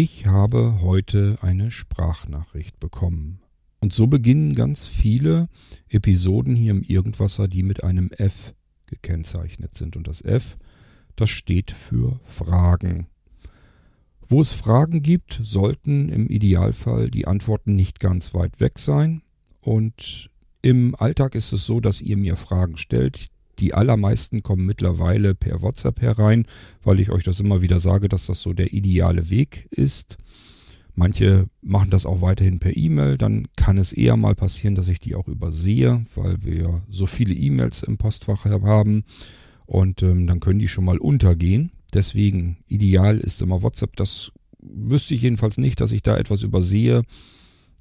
Ich habe heute eine Sprachnachricht bekommen. Und so beginnen ganz viele Episoden hier im Irgendwasser, die mit einem F gekennzeichnet sind. Und das F, das steht für Fragen. Wo es Fragen gibt, sollten im Idealfall die Antworten nicht ganz weit weg sein. Und im Alltag ist es so, dass ihr mir Fragen stellt, die allermeisten kommen mittlerweile per WhatsApp herein, weil ich euch das immer wieder sage, dass das so der ideale Weg ist. Manche machen das auch weiterhin per E-Mail. Dann kann es eher mal passieren, dass ich die auch übersehe, weil wir so viele E-Mails im Postfach haben. Und ähm, dann können die schon mal untergehen. Deswegen ideal ist immer WhatsApp. Das wüsste ich jedenfalls nicht, dass ich da etwas übersehe.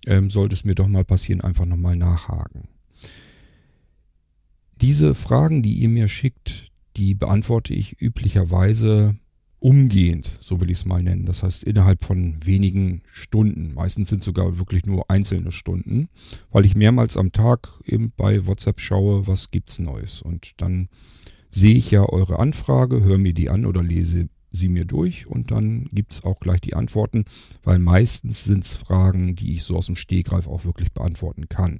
Ähm, sollte es mir doch mal passieren, einfach nochmal nachhaken. Diese Fragen, die ihr mir schickt, die beantworte ich üblicherweise umgehend, so will ich es mal nennen. Das heißt innerhalb von wenigen Stunden. Meistens sind sogar wirklich nur einzelne Stunden, weil ich mehrmals am Tag eben bei WhatsApp schaue, was gibt's Neues. Und dann sehe ich ja eure Anfrage, höre mir die an oder lese sie mir durch und dann gibt's auch gleich die Antworten, weil meistens sind's Fragen, die ich so aus dem Stehgreif auch wirklich beantworten kann.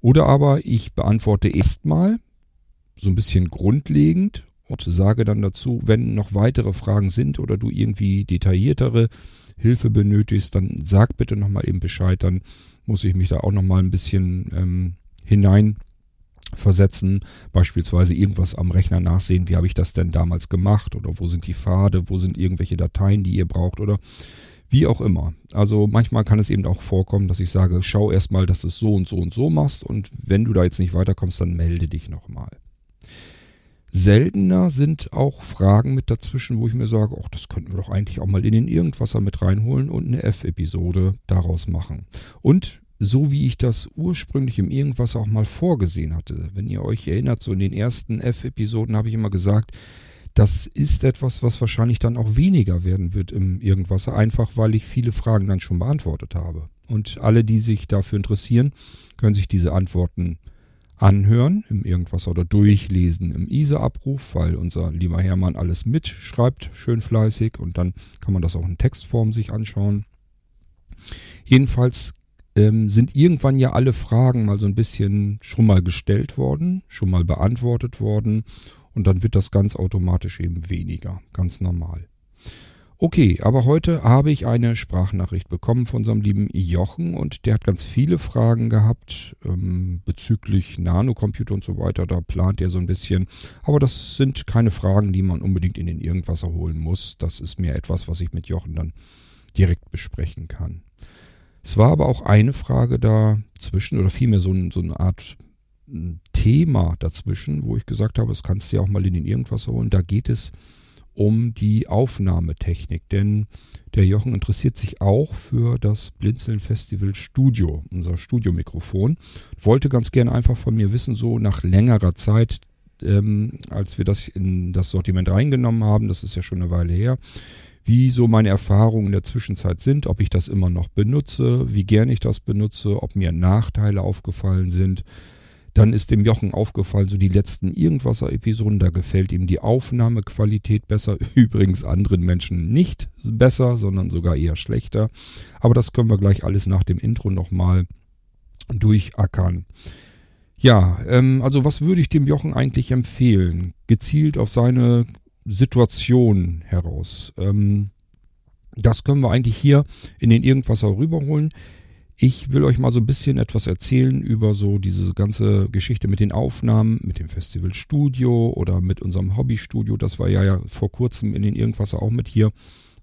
Oder aber ich beantworte erstmal so ein bisschen grundlegend und sage dann dazu, wenn noch weitere Fragen sind oder du irgendwie detailliertere Hilfe benötigst, dann sag bitte nochmal eben Bescheid, dann muss ich mich da auch nochmal ein bisschen ähm, hinein versetzen, beispielsweise irgendwas am Rechner nachsehen, wie habe ich das denn damals gemacht? Oder wo sind die Pfade, wo sind irgendwelche Dateien, die ihr braucht? Oder wie auch immer. Also manchmal kann es eben auch vorkommen, dass ich sage, schau erstmal, dass du es so und so und so machst. Und wenn du da jetzt nicht weiterkommst, dann melde dich nochmal. Seltener sind auch Fragen mit dazwischen, wo ich mir sage, ach, das könnten wir doch eigentlich auch mal in den Irgendwasser mit reinholen und eine F-Episode daraus machen. Und so wie ich das ursprünglich im Irgendwasser auch mal vorgesehen hatte, wenn ihr euch erinnert, so in den ersten F-Episoden habe ich immer gesagt, das ist etwas, was wahrscheinlich dann auch weniger werden wird im Irgendwasser, einfach weil ich viele Fragen dann schon beantwortet habe. Und alle, die sich dafür interessieren, können sich diese Antworten anhören im Irgendwasser oder durchlesen im ISA-Abruf, weil unser lieber Hermann alles mitschreibt, schön fleißig und dann kann man das auch in Textform sich anschauen. Jedenfalls ähm, sind irgendwann ja alle Fragen mal so ein bisschen schon mal gestellt worden, schon mal beantwortet worden und dann wird das ganz automatisch eben weniger, ganz normal. Okay, aber heute habe ich eine Sprachnachricht bekommen von unserem lieben Jochen und der hat ganz viele Fragen gehabt ähm, bezüglich Nanocomputer und so weiter. Da plant er so ein bisschen. Aber das sind keine Fragen, die man unbedingt in den Irgendwasser holen muss. Das ist mehr etwas, was ich mit Jochen dann direkt besprechen kann. Es war aber auch eine Frage dazwischen oder vielmehr so, so eine Art hm, Thema dazwischen, wo ich gesagt habe, das kannst du ja auch mal in den Irgendwasser holen. Da geht es um die Aufnahmetechnik, denn der Jochen interessiert sich auch für das Blinzeln Festival Studio, unser Studiomikrofon. Wollte ganz gerne einfach von mir wissen, so nach längerer Zeit, ähm, als wir das in das Sortiment reingenommen haben, das ist ja schon eine Weile her, wie so meine Erfahrungen in der Zwischenzeit sind, ob ich das immer noch benutze, wie gern ich das benutze, ob mir Nachteile aufgefallen sind. Dann ist dem Jochen aufgefallen, so die letzten Irgendwasser-Episoden, da gefällt ihm die Aufnahmequalität besser. Übrigens anderen Menschen nicht besser, sondern sogar eher schlechter. Aber das können wir gleich alles nach dem Intro nochmal durchackern. Ja, ähm, also was würde ich dem Jochen eigentlich empfehlen? Gezielt auf seine Situation heraus. Ähm, das können wir eigentlich hier in den Irgendwasser rüberholen. Ich will euch mal so ein bisschen etwas erzählen über so diese ganze Geschichte mit den Aufnahmen, mit dem Festivalstudio oder mit unserem Hobbystudio, das wir ja, ja vor kurzem in den Irgendwas auch mit hier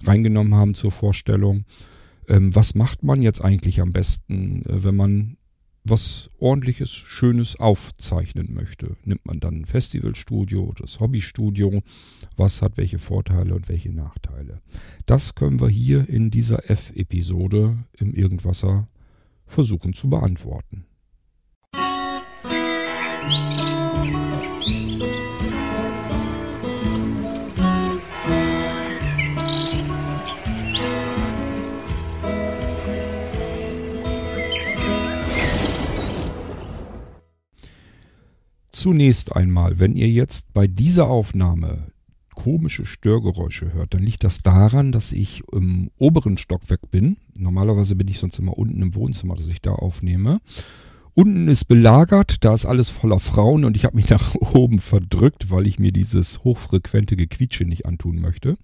reingenommen haben zur Vorstellung. Ähm, was macht man jetzt eigentlich am besten, äh, wenn man was ordentliches, schönes aufzeichnen möchte? Nimmt man dann ein Festivalstudio oder das Hobbystudio? Was hat welche Vorteile und welche Nachteile? Das können wir hier in dieser F-Episode im Irgendwasser versuchen zu beantworten. Zunächst einmal, wenn ihr jetzt bei dieser Aufnahme komische Störgeräusche hört, dann liegt das daran, dass ich im oberen Stockwerk bin. Normalerweise bin ich sonst immer unten im Wohnzimmer, dass ich da aufnehme. Unten ist belagert, da ist alles voller Frauen und ich habe mich nach oben verdrückt, weil ich mir dieses hochfrequente Gequietsche nicht antun möchte.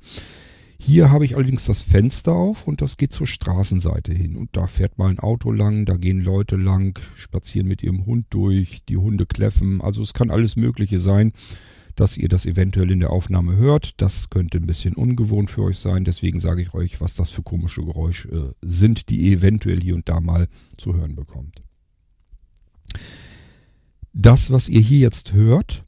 Hier habe ich allerdings das Fenster auf und das geht zur Straßenseite hin. Und da fährt mal ein Auto lang, da gehen Leute lang, spazieren mit ihrem Hund durch, die Hunde kläffen. Also es kann alles Mögliche sein, dass ihr das eventuell in der Aufnahme hört. Das könnte ein bisschen ungewohnt für euch sein. Deswegen sage ich euch, was das für komische Geräusche äh, sind, die ihr eventuell hier und da mal zu hören bekommt. Das, was ihr hier jetzt hört,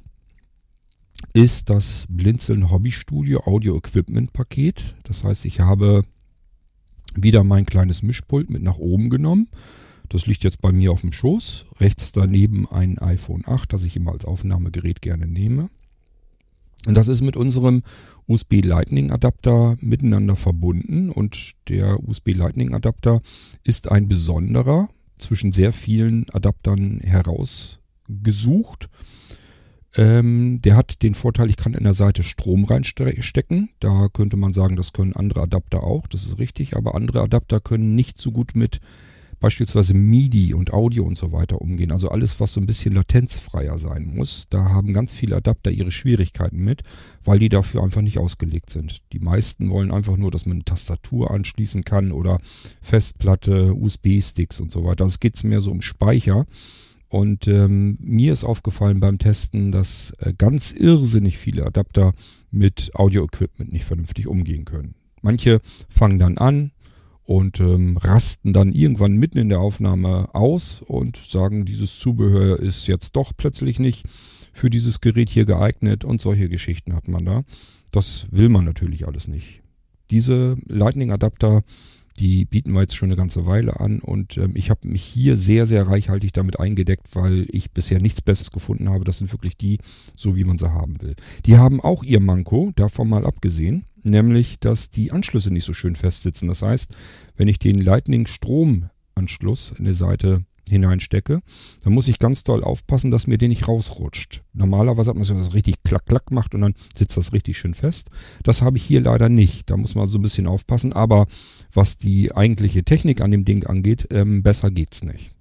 ist das Blinzeln Hobby Studio Audio Equipment Paket. Das heißt, ich habe wieder mein kleines Mischpult mit nach oben genommen. Das liegt jetzt bei mir auf dem Schoß. Rechts daneben ein iPhone 8, das ich immer als Aufnahmegerät gerne nehme. Und das ist mit unserem USB Lightning Adapter miteinander verbunden und der USB Lightning Adapter ist ein besonderer zwischen sehr vielen Adaptern herausgesucht. Ähm, der hat den Vorteil, ich kann in der Seite Strom reinstecken. Da könnte man sagen, das können andere Adapter auch, das ist richtig, aber andere Adapter können nicht so gut mit beispielsweise MIDI und Audio und so weiter umgehen. Also alles, was so ein bisschen latenzfreier sein muss. Da haben ganz viele Adapter ihre Schwierigkeiten mit, weil die dafür einfach nicht ausgelegt sind. Die meisten wollen einfach nur, dass man eine Tastatur anschließen kann oder Festplatte, USB-Sticks und so weiter. Es geht mehr so um Speicher. Und ähm, mir ist aufgefallen beim Testen, dass äh, ganz irrsinnig viele Adapter mit Audio-Equipment nicht vernünftig umgehen können. Manche fangen dann an, und ähm, rasten dann irgendwann mitten in der Aufnahme aus und sagen, dieses Zubehör ist jetzt doch plötzlich nicht für dieses Gerät hier geeignet und solche Geschichten hat man da. Das will man natürlich alles nicht. Diese Lightning-Adapter, die bieten wir jetzt schon eine ganze Weile an und ähm, ich habe mich hier sehr, sehr reichhaltig damit eingedeckt, weil ich bisher nichts Besseres gefunden habe. Das sind wirklich die, so wie man sie haben will. Die haben auch ihr Manko, davon mal abgesehen nämlich dass die Anschlüsse nicht so schön festsitzen. Das heißt, wenn ich den Lightning-Stromanschluss in die Seite hineinstecke, dann muss ich ganz doll aufpassen, dass mir den nicht rausrutscht. Normalerweise hat man so das richtig klack klack macht und dann sitzt das richtig schön fest. Das habe ich hier leider nicht. Da muss man so ein bisschen aufpassen. Aber was die eigentliche Technik an dem Ding angeht, ähm, besser geht's nicht.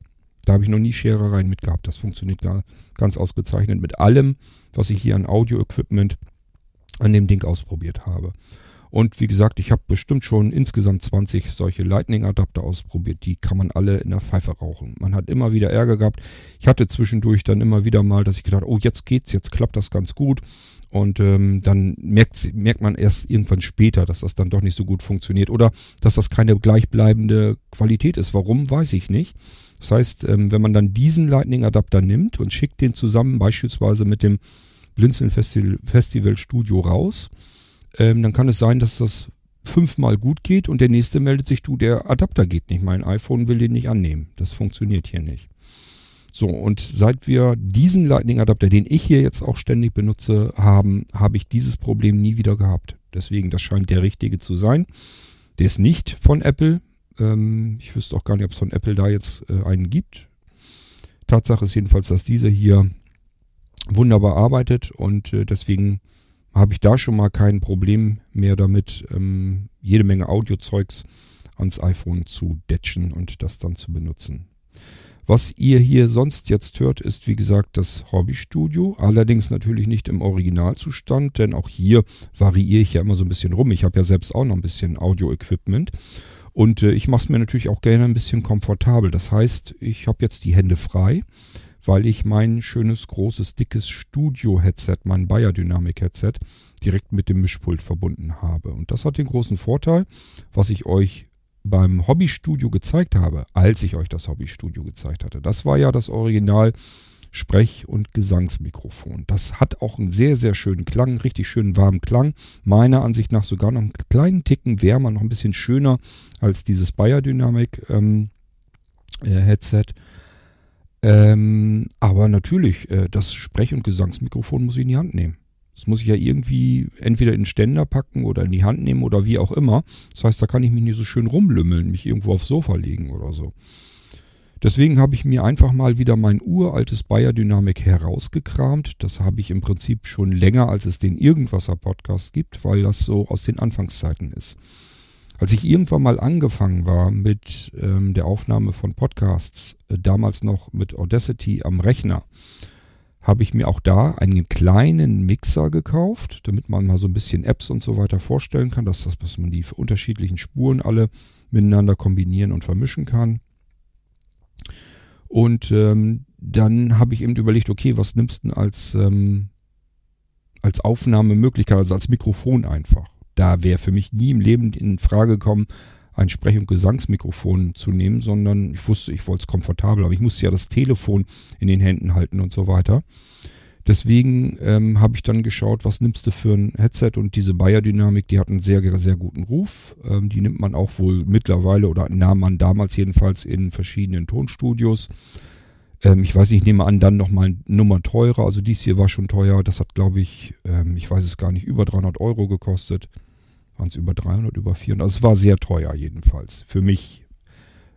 Da habe ich noch nie Scherereien mit gehabt. Das funktioniert ganz ausgezeichnet mit allem, was ich hier an Audio-Equipment an dem Ding ausprobiert habe. Und wie gesagt, ich habe bestimmt schon insgesamt 20 solche Lightning-Adapter ausprobiert. Die kann man alle in der Pfeife rauchen. Man hat immer wieder Ärger gehabt. Ich hatte zwischendurch dann immer wieder mal, dass ich gedacht, oh, jetzt geht's, jetzt klappt das ganz gut. Und ähm, dann merkt, merkt man erst irgendwann später, dass das dann doch nicht so gut funktioniert oder dass das keine gleichbleibende Qualität ist. Warum, weiß ich nicht. Das heißt, ähm, wenn man dann diesen Lightning-Adapter nimmt und schickt den zusammen beispielsweise mit dem Blinzeln Festival, Festival Studio raus, ähm, dann kann es sein, dass das fünfmal gut geht und der nächste meldet sich, du, der Adapter geht nicht, mein iPhone will den nicht annehmen. Das funktioniert hier nicht. So, und seit wir diesen Lightning-Adapter, den ich hier jetzt auch ständig benutze, haben, habe ich dieses Problem nie wieder gehabt. Deswegen, das scheint der richtige zu sein. Der ist nicht von Apple. Ähm, ich wüsste auch gar nicht, ob es von Apple da jetzt äh, einen gibt. Tatsache ist jedenfalls, dass dieser hier wunderbar arbeitet und äh, deswegen habe ich da schon mal kein Problem mehr damit, ähm, jede Menge Audiozeugs ans iPhone zu detschen und das dann zu benutzen. Was ihr hier sonst jetzt hört, ist wie gesagt das Hobbystudio, allerdings natürlich nicht im Originalzustand, denn auch hier variiere ich ja immer so ein bisschen rum. Ich habe ja selbst auch noch ein bisschen Audio-Equipment und äh, ich mache es mir natürlich auch gerne ein bisschen komfortabel. Das heißt, ich habe jetzt die Hände frei weil ich mein schönes, großes, dickes Studio-Headset, mein Bayer Dynamic-Headset, direkt mit dem Mischpult verbunden habe. Und das hat den großen Vorteil, was ich euch beim Hobbystudio gezeigt habe, als ich euch das Hobbystudio gezeigt hatte. Das war ja das Original Sprech- und Gesangsmikrofon. Das hat auch einen sehr, sehr schönen Klang, richtig schönen warmen Klang. Meiner Ansicht nach sogar noch einen kleinen Ticken wärmer, noch ein bisschen schöner als dieses Bayer Dynamic ähm, äh, Headset. Ähm, aber natürlich, äh, das Sprech- und Gesangsmikrofon muss ich in die Hand nehmen. Das muss ich ja irgendwie entweder in den Ständer packen oder in die Hand nehmen oder wie auch immer. Das heißt, da kann ich mich nicht so schön rumlümmeln, mich irgendwo aufs Sofa legen oder so. Deswegen habe ich mir einfach mal wieder mein uraltes Bayer Dynamic herausgekramt. Das habe ich im Prinzip schon länger, als es den Irgendwasser Podcast gibt, weil das so aus den Anfangszeiten ist. Als ich irgendwann mal angefangen war mit ähm, der Aufnahme von Podcasts, äh, damals noch mit Audacity am Rechner, habe ich mir auch da einen kleinen Mixer gekauft, damit man mal so ein bisschen Apps und so weiter vorstellen kann, dass, das, dass man die unterschiedlichen Spuren alle miteinander kombinieren und vermischen kann. Und ähm, dann habe ich eben überlegt, okay, was nimmst du denn als, ähm, als Aufnahmemöglichkeit, also als Mikrofon einfach? Da wäre für mich nie im Leben in Frage gekommen, ein Sprech- und Gesangsmikrofon zu nehmen, sondern ich wusste, ich wollte es komfortabel, aber ich musste ja das Telefon in den Händen halten und so weiter. Deswegen ähm, habe ich dann geschaut, was nimmst du für ein Headset und diese Bayer Dynamik, die hat einen sehr, sehr guten Ruf. Ähm, die nimmt man auch wohl mittlerweile oder nahm man damals jedenfalls in verschiedenen Tonstudios. Ähm, ich weiß nicht, ich nehme an, dann nochmal eine Nummer teurer. Also dies hier war schon teuer. Das hat, glaube ich, ähm, ich weiß es gar nicht, über 300 Euro gekostet. Waren es über 300, über 400? Also es war sehr teuer jedenfalls. Für mich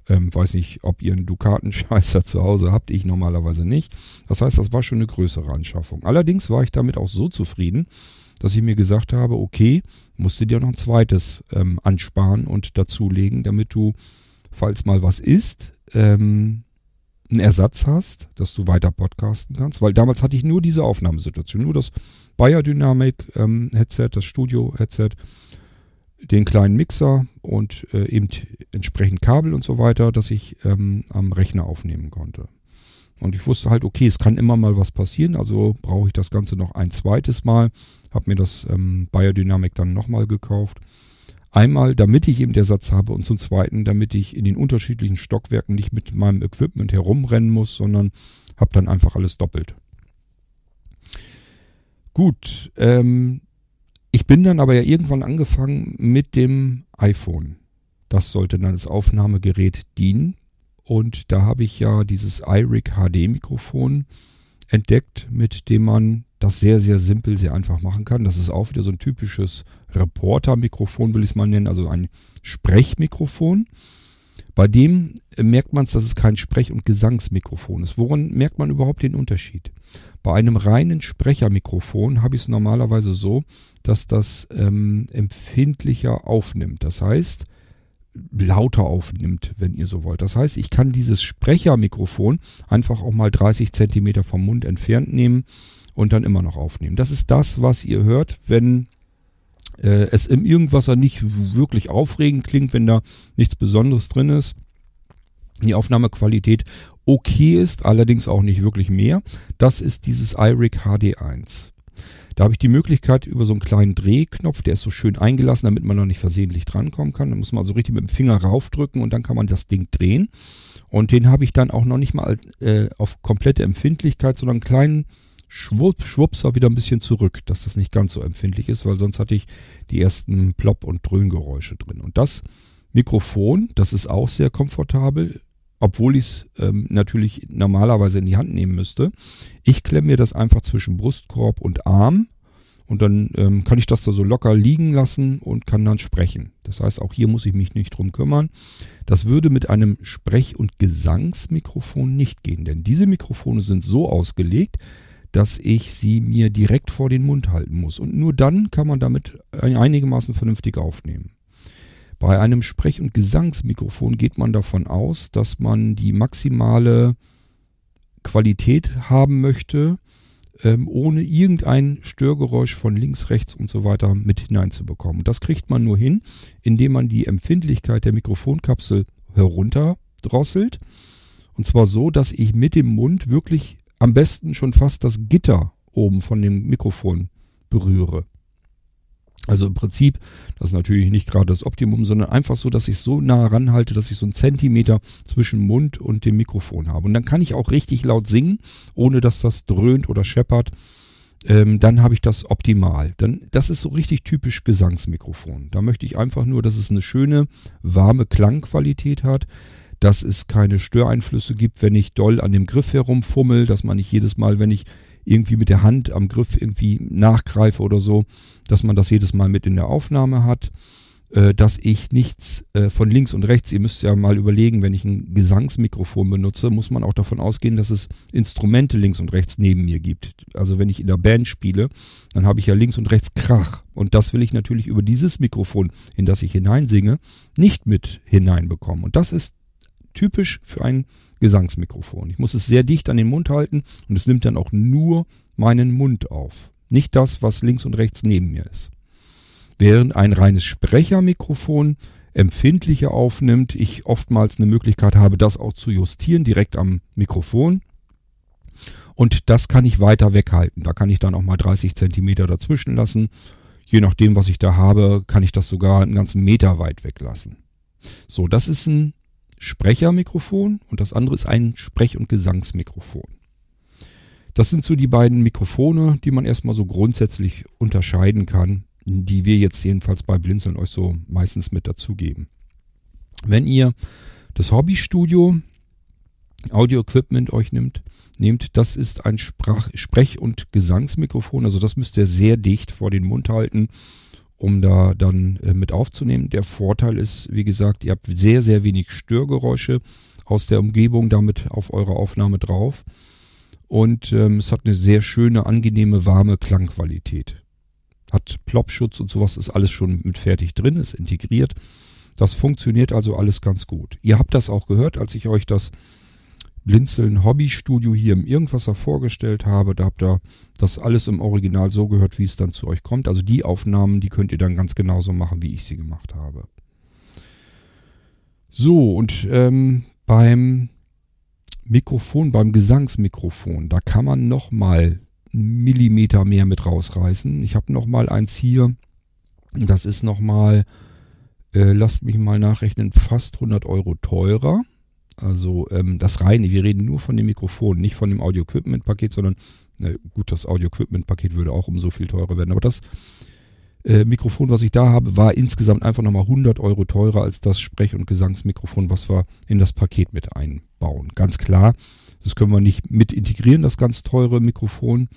ähm, weiß nicht, ob ihr einen Dukatenscheißer zu Hause habt, ich normalerweise nicht. Das heißt, das war schon eine größere Anschaffung. Allerdings war ich damit auch so zufrieden, dass ich mir gesagt habe, okay, musst du dir noch ein zweites ähm, ansparen und dazulegen, damit du, falls mal was ist, ähm, einen Ersatz hast, dass du weiter podcasten kannst. Weil damals hatte ich nur diese Aufnahmesituation, nur das Bayer Dynamic ähm, Headset, das Studio Headset den kleinen Mixer und äh, eben entsprechend Kabel und so weiter, dass ich ähm, am Rechner aufnehmen konnte. Und ich wusste halt, okay, es kann immer mal was passieren, also brauche ich das Ganze noch ein zweites Mal. Habe mir das ähm, Biodynamic dann nochmal gekauft. Einmal, damit ich eben der Satz habe und zum Zweiten, damit ich in den unterschiedlichen Stockwerken nicht mit meinem Equipment herumrennen muss, sondern habe dann einfach alles doppelt. Gut, ähm, ich bin dann aber ja irgendwann angefangen mit dem iPhone. Das sollte dann als Aufnahmegerät dienen. Und da habe ich ja dieses iRig HD Mikrofon entdeckt, mit dem man das sehr, sehr simpel, sehr einfach machen kann. Das ist auch wieder so ein typisches Reporter-Mikrofon, will ich es mal nennen, also ein Sprechmikrofon. Bei dem merkt man es, dass es kein Sprech- und Gesangsmikrofon ist. Woran merkt man überhaupt den Unterschied? Bei einem reinen Sprechermikrofon habe ich es normalerweise so, dass das ähm, empfindlicher aufnimmt. Das heißt, lauter aufnimmt, wenn ihr so wollt. Das heißt, ich kann dieses Sprechermikrofon einfach auch mal 30 Zentimeter vom Mund entfernt nehmen und dann immer noch aufnehmen. Das ist das, was ihr hört, wenn äh, es im Irgendwasser nicht wirklich aufregend klingt, wenn da nichts Besonderes drin ist. Die Aufnahmequalität okay ist, allerdings auch nicht wirklich mehr. Das ist dieses iRig HD1. Da habe ich die Möglichkeit über so einen kleinen Drehknopf, der ist so schön eingelassen, damit man noch nicht versehentlich drankommen kann. Da muss man also richtig mit dem Finger raufdrücken und dann kann man das Ding drehen. Und den habe ich dann auch noch nicht mal äh, auf komplette Empfindlichkeit, sondern einen kleinen Schwupp, Schwupser wieder ein bisschen zurück, dass das nicht ganz so empfindlich ist, weil sonst hatte ich die ersten Plop- und Dröhngeräusche drin. Und das Mikrofon, das ist auch sehr komfortabel, obwohl ich es ähm, natürlich normalerweise in die Hand nehmen müsste. Ich klemme mir das einfach zwischen Brustkorb und Arm und dann ähm, kann ich das da so locker liegen lassen und kann dann sprechen. Das heißt, auch hier muss ich mich nicht drum kümmern. Das würde mit einem Sprech- und Gesangsmikrofon nicht gehen, denn diese Mikrofone sind so ausgelegt, dass ich sie mir direkt vor den Mund halten muss. Und nur dann kann man damit einigermaßen vernünftig aufnehmen. Bei einem Sprech- und Gesangsmikrofon geht man davon aus, dass man die maximale Qualität haben möchte, ähm, ohne irgendein Störgeräusch von links, rechts und so weiter mit hineinzubekommen. Das kriegt man nur hin, indem man die Empfindlichkeit der Mikrofonkapsel herunterdrosselt. Und zwar so, dass ich mit dem Mund wirklich am besten schon fast das Gitter oben von dem Mikrofon berühre. Also im Prinzip, das ist natürlich nicht gerade das Optimum, sondern einfach so, dass ich so nah ranhalte, dass ich so einen Zentimeter zwischen Mund und dem Mikrofon habe. Und dann kann ich auch richtig laut singen, ohne dass das dröhnt oder scheppert. Ähm, dann habe ich das optimal. Dann, das ist so richtig typisch Gesangsmikrofon. Da möchte ich einfach nur, dass es eine schöne, warme Klangqualität hat, dass es keine Störeinflüsse gibt, wenn ich doll an dem Griff herumfummel, dass man nicht jedes Mal, wenn ich irgendwie mit der Hand am Griff irgendwie nachgreife oder so, dass man das jedes Mal mit in der Aufnahme hat. äh, dass ich nichts äh, von links und rechts, ihr müsst ja mal überlegen, wenn ich ein Gesangsmikrofon benutze, muss man auch davon ausgehen, dass es Instrumente links und rechts neben mir gibt. Also wenn ich in der Band spiele, dann habe ich ja links und rechts Krach. Und das will ich natürlich über dieses Mikrofon, in das ich hineinsinge, nicht mit hineinbekommen. Und das ist typisch für ein Gesangsmikrofon. Ich muss es sehr dicht an den Mund halten und es nimmt dann auch nur meinen Mund auf. Nicht das, was links und rechts neben mir ist während ein reines Sprechermikrofon empfindlicher aufnimmt, ich oftmals eine Möglichkeit habe, das auch zu justieren direkt am Mikrofon. Und das kann ich weiter weghalten. Da kann ich dann auch mal 30 Zentimeter dazwischen lassen. Je nachdem, was ich da habe, kann ich das sogar einen ganzen Meter weit weglassen. So, das ist ein Sprechermikrofon und das andere ist ein Sprech- und Gesangsmikrofon. Das sind so die beiden Mikrofone, die man erstmal so grundsätzlich unterscheiden kann die wir jetzt jedenfalls bei Blinzeln euch so meistens mit dazugeben. Wenn ihr das Hobbystudio Audio-Equipment euch nimmt, nehmt, das ist ein Sprach Sprech- und Gesangsmikrofon, also das müsst ihr sehr dicht vor den Mund halten, um da dann äh, mit aufzunehmen. Der Vorteil ist, wie gesagt, ihr habt sehr, sehr wenig Störgeräusche aus der Umgebung damit auf eure Aufnahme drauf. Und ähm, es hat eine sehr schöne, angenehme, warme Klangqualität. Hat Plopschutz und sowas ist alles schon mit fertig drin, ist integriert. Das funktioniert also alles ganz gut. Ihr habt das auch gehört, als ich euch das Blinzeln Hobbystudio hier im Irgendwasser vorgestellt habe. Da habt ihr das alles im Original so gehört, wie es dann zu euch kommt. Also die Aufnahmen, die könnt ihr dann ganz genauso machen, wie ich sie gemacht habe. So, und ähm, beim Mikrofon, beim Gesangsmikrofon, da kann man nochmal Millimeter mehr mit rausreißen. Ich habe noch mal eins hier. Das ist noch mal, äh, lasst mich mal nachrechnen, fast 100 Euro teurer. Also ähm, das reine, wir reden nur von dem Mikrofon, nicht von dem Audio-Equipment-Paket, sondern na gut, das Audio-Equipment-Paket würde auch um so viel teurer werden. Aber das äh, Mikrofon, was ich da habe, war insgesamt einfach nochmal 100 Euro teurer als das Sprech- und Gesangsmikrofon, was wir in das Paket mit einbauen. Ganz klar, das können wir nicht mit integrieren, das ganz teure Mikrofon.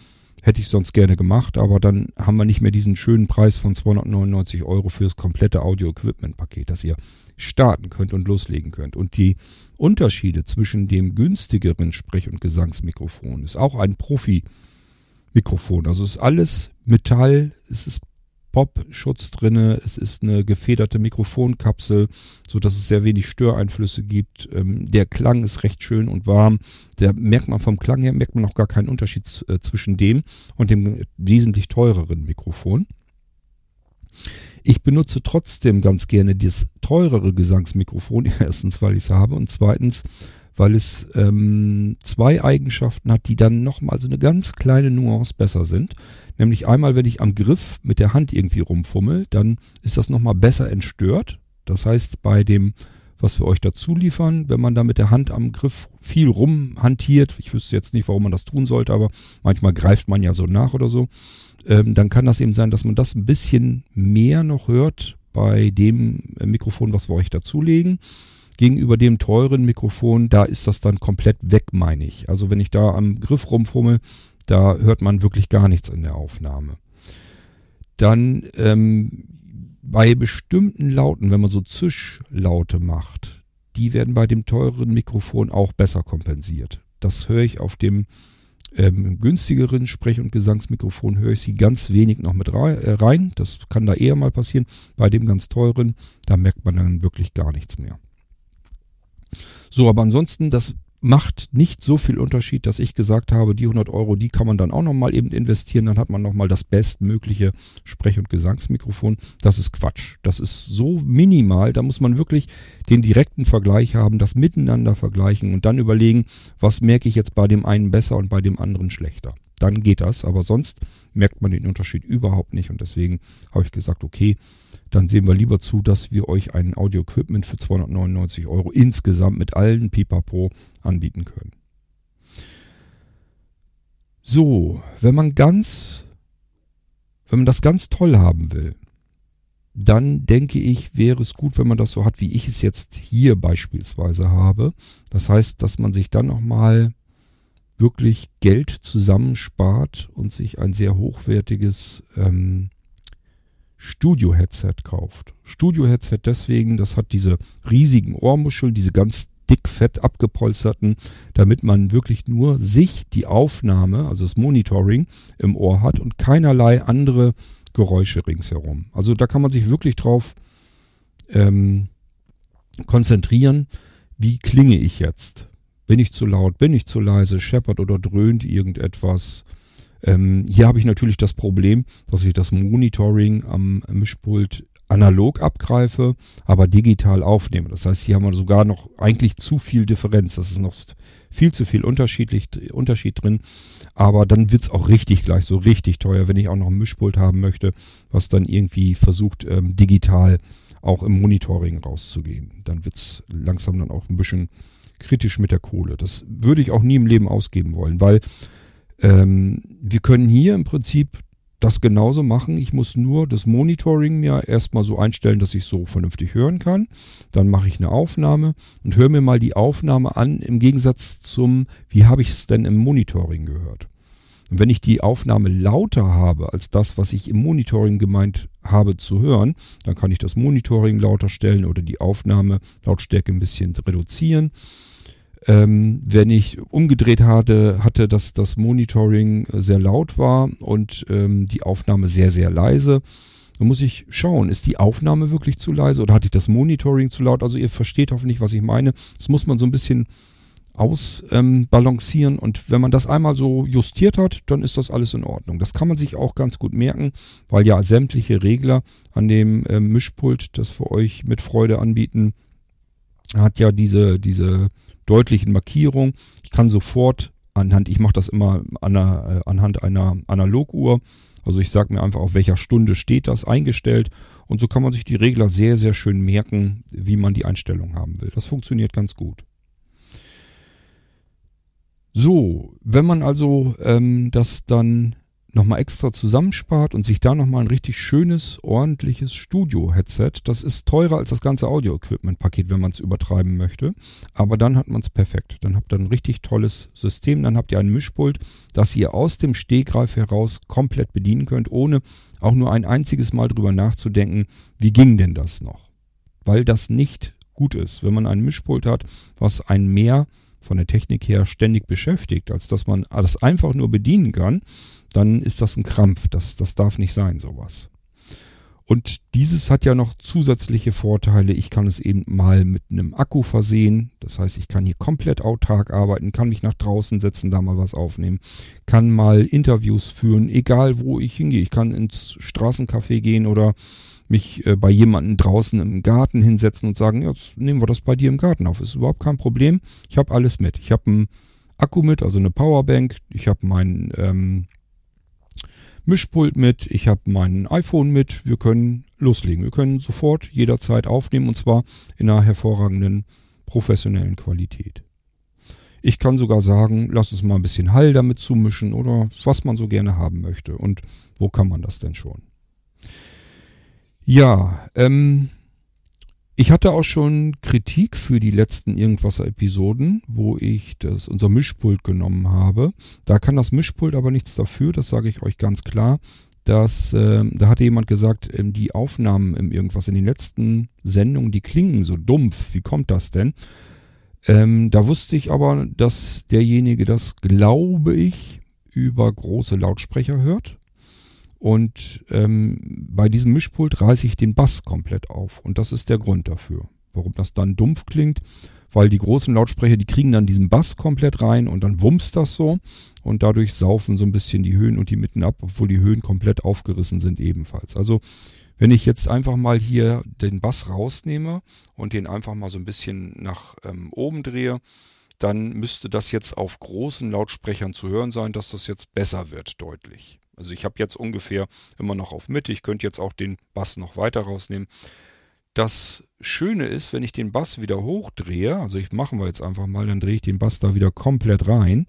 Hätte ich sonst gerne gemacht, aber dann haben wir nicht mehr diesen schönen Preis von 299 Euro für das komplette Audio-Equipment-Paket, das ihr starten könnt und loslegen könnt. Und die Unterschiede zwischen dem günstigeren Sprech- und Gesangsmikrofon ist auch ein Profi-Mikrofon. Also es ist alles Metall, es ist Popschutz drinne, es ist eine gefederte Mikrofonkapsel, so dass es sehr wenig Störeinflüsse gibt. Ähm, der Klang ist recht schön und warm. Der merkt man vom Klang her merkt man auch gar keinen Unterschied äh, zwischen dem und dem wesentlich teureren Mikrofon. Ich benutze trotzdem ganz gerne das teurere Gesangsmikrofon. Erstens, weil ich es habe und zweitens, weil es ähm, zwei Eigenschaften hat, die dann nochmal so eine ganz kleine Nuance besser sind. Nämlich einmal, wenn ich am Griff mit der Hand irgendwie rumfummel, dann ist das nochmal besser entstört. Das heißt, bei dem, was wir euch dazu liefern, wenn man da mit der Hand am Griff viel rumhantiert, ich wüsste jetzt nicht, warum man das tun sollte, aber manchmal greift man ja so nach oder so, ähm, dann kann das eben sein, dass man das ein bisschen mehr noch hört bei dem Mikrofon, was wir euch dazulegen. Gegenüber dem teuren Mikrofon, da ist das dann komplett weg, meine ich. Also wenn ich da am Griff rumfummel, da hört man wirklich gar nichts in der Aufnahme. Dann ähm, bei bestimmten Lauten, wenn man so Zischlaute macht, die werden bei dem teuren Mikrofon auch besser kompensiert. Das höre ich auf dem ähm, günstigeren Sprech- und Gesangsmikrofon, höre ich sie ganz wenig noch mit äh, rein. Das kann da eher mal passieren. Bei dem ganz teuren, da merkt man dann wirklich gar nichts mehr. So, aber ansonsten, das macht nicht so viel Unterschied, dass ich gesagt habe, die 100 Euro, die kann man dann auch nochmal eben investieren, dann hat man nochmal das bestmögliche Sprech- und Gesangsmikrofon. Das ist Quatsch. Das ist so minimal, da muss man wirklich den direkten Vergleich haben, das miteinander vergleichen und dann überlegen, was merke ich jetzt bei dem einen besser und bei dem anderen schlechter. Dann geht das, aber sonst merkt man den Unterschied überhaupt nicht und deswegen habe ich gesagt, okay, dann sehen wir lieber zu, dass wir euch ein Audio-Equipment für 299 Euro insgesamt mit allen Pipapo anbieten können. So, wenn man ganz, wenn man das ganz toll haben will, dann denke ich, wäre es gut, wenn man das so hat, wie ich es jetzt hier beispielsweise habe. Das heißt, dass man sich dann nochmal wirklich Geld zusammenspart und sich ein sehr hochwertiges ähm, Studio-Headset kauft. Studio-Headset deswegen, das hat diese riesigen Ohrmuscheln, diese ganz dick fett abgepolsterten, damit man wirklich nur sich die Aufnahme, also das Monitoring im Ohr hat und keinerlei andere Geräusche ringsherum. Also da kann man sich wirklich drauf ähm, konzentrieren, wie klinge ich jetzt? Bin ich zu laut? Bin ich zu leise? Scheppert oder dröhnt irgendetwas? Ähm, hier habe ich natürlich das Problem, dass ich das Monitoring am Mischpult analog abgreife, aber digital aufnehme. Das heißt, hier haben wir sogar noch eigentlich zu viel Differenz. Das ist noch viel zu viel unterschiedlich, Unterschied drin. Aber dann wird's auch richtig gleich so richtig teuer, wenn ich auch noch ein Mischpult haben möchte, was dann irgendwie versucht, ähm, digital auch im Monitoring rauszugehen. Dann wird's langsam dann auch ein bisschen kritisch mit der Kohle. Das würde ich auch nie im Leben ausgeben wollen, weil ähm, wir können hier im Prinzip das genauso machen. Ich muss nur das Monitoring mir erstmal so einstellen, dass ich so vernünftig hören kann. Dann mache ich eine Aufnahme und höre mir mal die Aufnahme an im Gegensatz zum, wie habe ich es denn im Monitoring gehört. Und wenn ich die Aufnahme lauter habe als das, was ich im Monitoring gemeint habe zu hören, dann kann ich das Monitoring lauter stellen oder die Aufnahme Lautstärke ein bisschen reduzieren. Ähm, wenn ich umgedreht hatte, hatte, dass das Monitoring sehr laut war und ähm, die Aufnahme sehr, sehr leise, dann muss ich schauen, ist die Aufnahme wirklich zu leise oder hatte ich das Monitoring zu laut? Also ihr versteht hoffentlich, was ich meine. Das muss man so ein bisschen ausbalancieren ähm, und wenn man das einmal so justiert hat, dann ist das alles in Ordnung. Das kann man sich auch ganz gut merken, weil ja sämtliche Regler an dem äh, Mischpult, das für euch mit Freude anbieten, hat ja diese, diese deutlichen Markierung. Ich kann sofort anhand, ich mache das immer an einer, äh, anhand einer Analoguhr, also ich sage mir einfach, auf welcher Stunde steht das eingestellt und so kann man sich die Regler sehr, sehr schön merken, wie man die Einstellung haben will. Das funktioniert ganz gut. So, wenn man also ähm, das dann nochmal extra zusammenspart und sich da nochmal ein richtig schönes, ordentliches Studio-Headset. Das ist teurer als das ganze Audio-Equipment-Paket, wenn man es übertreiben möchte. Aber dann hat man es perfekt. Dann habt ihr ein richtig tolles System. Dann habt ihr ein Mischpult, das ihr aus dem Stehgreif heraus komplett bedienen könnt, ohne auch nur ein einziges Mal drüber nachzudenken, wie ging denn das noch? Weil das nicht gut ist. Wenn man ein Mischpult hat, was ein mehr von der Technik her ständig beschäftigt, als dass man das einfach nur bedienen kann, dann ist das ein Krampf. Das, das darf nicht sein, sowas. Und dieses hat ja noch zusätzliche Vorteile. Ich kann es eben mal mit einem Akku versehen. Das heißt, ich kann hier komplett autark arbeiten, kann mich nach draußen setzen, da mal was aufnehmen, kann mal Interviews führen, egal wo ich hingehe. Ich kann ins Straßencafé gehen oder mich äh, bei jemandem draußen im Garten hinsetzen und sagen, jetzt nehmen wir das bei dir im Garten auf. Ist überhaupt kein Problem. Ich habe alles mit. Ich habe einen Akku mit, also eine Powerbank. Ich habe mein ähm, Mischpult mit, ich habe mein iPhone mit, wir können loslegen. Wir können sofort jederzeit aufnehmen und zwar in einer hervorragenden professionellen Qualität. Ich kann sogar sagen, lass uns mal ein bisschen Hall damit zumischen oder was man so gerne haben möchte. Und wo kann man das denn schon? Ja, ähm, ich hatte auch schon Kritik für die letzten Irgendwasser-Episoden, wo ich das, unser Mischpult genommen habe. Da kann das Mischpult aber nichts dafür, das sage ich euch ganz klar. Dass, äh, da hatte jemand gesagt, ähm, die Aufnahmen im Irgendwas in den letzten Sendungen, die klingen so dumpf. Wie kommt das denn? Ähm, da wusste ich aber, dass derjenige das, glaube ich, über große Lautsprecher hört. Und ähm, bei diesem Mischpult reiße ich den Bass komplett auf. Und das ist der Grund dafür. Warum das dann dumpf klingt, weil die großen Lautsprecher, die kriegen dann diesen Bass komplett rein und dann wummst das so. Und dadurch saufen so ein bisschen die Höhen und die Mitten ab, obwohl die Höhen komplett aufgerissen sind ebenfalls. Also wenn ich jetzt einfach mal hier den Bass rausnehme und den einfach mal so ein bisschen nach ähm, oben drehe, dann müsste das jetzt auf großen Lautsprechern zu hören sein, dass das jetzt besser wird, deutlich. Also ich habe jetzt ungefähr immer noch auf Mitte. Ich könnte jetzt auch den Bass noch weiter rausnehmen. Das Schöne ist, wenn ich den Bass wieder hochdrehe, also ich machen wir jetzt einfach mal, dann drehe ich den Bass da wieder komplett rein,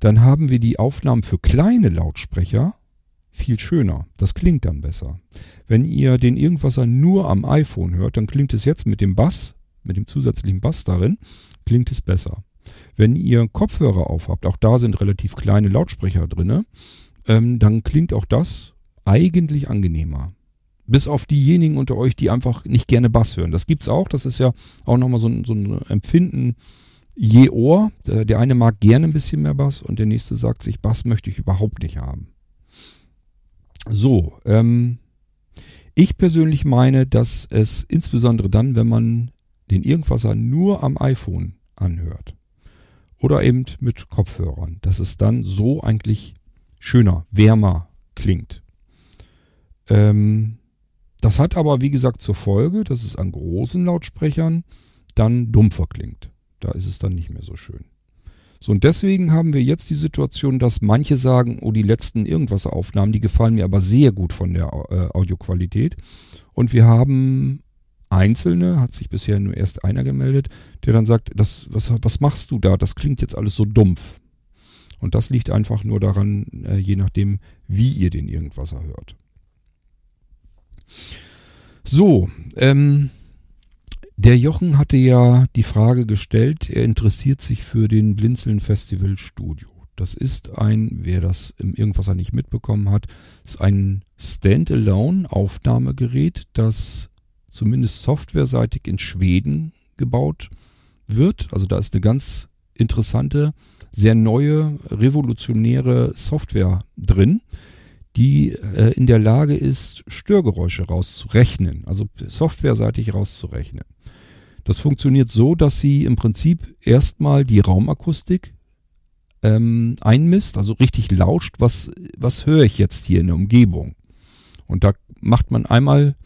dann haben wir die Aufnahmen für kleine Lautsprecher viel schöner. Das klingt dann besser. Wenn ihr den Irgendwasser nur am iPhone hört, dann klingt es jetzt mit dem Bass, mit dem zusätzlichen Bass darin, klingt es besser. Wenn ihr Kopfhörer aufhabt, auch da sind relativ kleine Lautsprecher drinne, ähm, dann klingt auch das eigentlich angenehmer. Bis auf diejenigen unter euch, die einfach nicht gerne Bass hören. Das gibt's auch. Das ist ja auch nochmal so ein, so ein Empfinden je Ohr. Der eine mag gerne ein bisschen mehr Bass und der nächste sagt sich, Bass möchte ich überhaupt nicht haben. So, ähm, ich persönlich meine, dass es insbesondere dann, wenn man den Irgendwasser nur am iPhone anhört oder eben mit Kopfhörern, dass es dann so eigentlich schöner, wärmer klingt. Ähm, das hat aber, wie gesagt, zur Folge, dass es an großen Lautsprechern dann dumpfer klingt. Da ist es dann nicht mehr so schön. So, und deswegen haben wir jetzt die Situation, dass manche sagen, oh, die letzten irgendwas Aufnahmen, die gefallen mir aber sehr gut von der äh, Audioqualität. Und wir haben Einzelne, hat sich bisher nur erst einer gemeldet, der dann sagt, das, was, was machst du da? Das klingt jetzt alles so dumpf. Und das liegt einfach nur daran, äh, je nachdem, wie ihr den Irgendwasser hört. So, ähm, der Jochen hatte ja die Frage gestellt, er interessiert sich für den Blinzeln Festival Studio. Das ist ein, wer das im Irgendwasser nicht mitbekommen hat, ist ein Standalone Aufnahmegerät, das zumindest softwareseitig in Schweden gebaut wird. Also da ist eine ganz interessante, sehr neue, revolutionäre Software drin, die äh, in der Lage ist, Störgeräusche rauszurechnen, also softwareseitig rauszurechnen. Das funktioniert so, dass sie im Prinzip erstmal die Raumakustik ähm, einmisst, also richtig lauscht, was, was höre ich jetzt hier in der Umgebung. Und da macht man einmal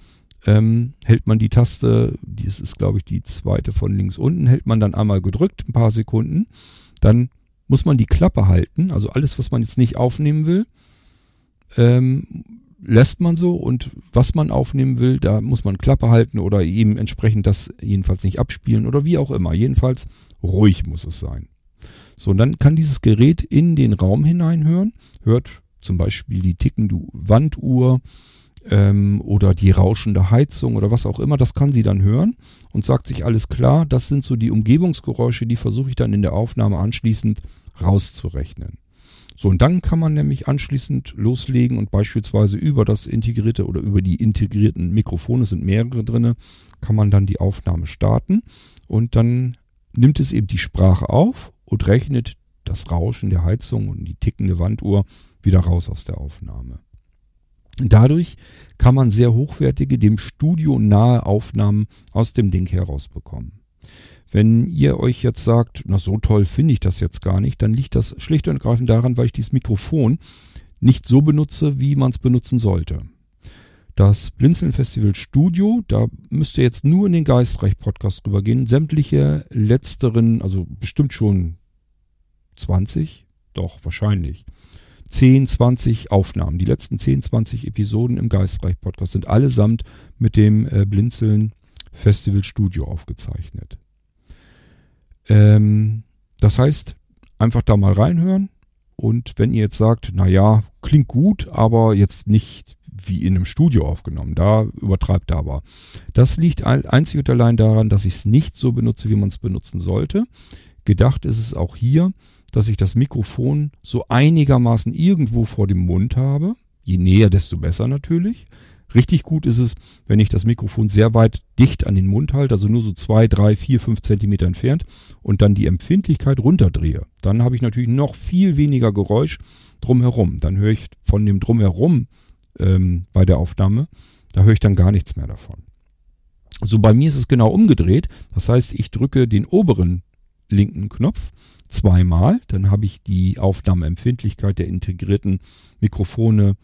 ähm, hält man die Taste, dies ist glaube ich die zweite von links unten, hält man dann einmal gedrückt, ein paar Sekunden, dann muss man die Klappe halten, also alles, was man jetzt nicht aufnehmen will, ähm, lässt man so und was man aufnehmen will, da muss man Klappe halten oder eben entsprechend das jedenfalls nicht abspielen oder wie auch immer. Jedenfalls ruhig muss es sein. So, und dann kann dieses Gerät in den Raum hineinhören, hört zum Beispiel die tickende Wanduhr, ähm, oder die rauschende Heizung oder was auch immer, das kann sie dann hören und sagt sich alles klar, das sind so die Umgebungsgeräusche, die versuche ich dann in der Aufnahme anschließend rauszurechnen. So, und dann kann man nämlich anschließend loslegen und beispielsweise über das integrierte oder über die integrierten Mikrofone, es sind mehrere drinne, kann man dann die Aufnahme starten und dann nimmt es eben die Sprache auf und rechnet das Rauschen der Heizung und die tickende Wanduhr wieder raus aus der Aufnahme. Dadurch kann man sehr hochwertige, dem Studio nahe Aufnahmen aus dem Ding herausbekommen. Wenn ihr euch jetzt sagt, na so toll finde ich das jetzt gar nicht, dann liegt das schlicht und ergreifend daran, weil ich dieses Mikrofon nicht so benutze, wie man es benutzen sollte. Das Blinzeln Festival Studio, da müsst ihr jetzt nur in den Geistreich Podcast rübergehen. Sämtliche letzteren, also bestimmt schon 20, doch wahrscheinlich. 10, 20 Aufnahmen. Die letzten 10, 20 Episoden im Geistreich Podcast sind allesamt mit dem äh, Blinzeln Festival Studio aufgezeichnet. Ähm, das heißt, einfach da mal reinhören und wenn ihr jetzt sagt, na ja, klingt gut, aber jetzt nicht wie in einem Studio aufgenommen, da übertreibt er aber. Das liegt einzig und allein daran, dass ich es nicht so benutze, wie man es benutzen sollte. Gedacht ist es auch hier, dass ich das Mikrofon so einigermaßen irgendwo vor dem Mund habe. Je näher, desto besser natürlich. Richtig gut ist es, wenn ich das Mikrofon sehr weit dicht an den Mund halte, also nur so zwei, drei, vier, fünf Zentimeter entfernt und dann die Empfindlichkeit runterdrehe. Dann habe ich natürlich noch viel weniger Geräusch drumherum. Dann höre ich von dem drumherum ähm, bei der Aufnahme, da höre ich dann gar nichts mehr davon. So bei mir ist es genau umgedreht. Das heißt, ich drücke den oberen linken Knopf zweimal. Dann habe ich die Aufnahmeempfindlichkeit der integrierten Mikrofone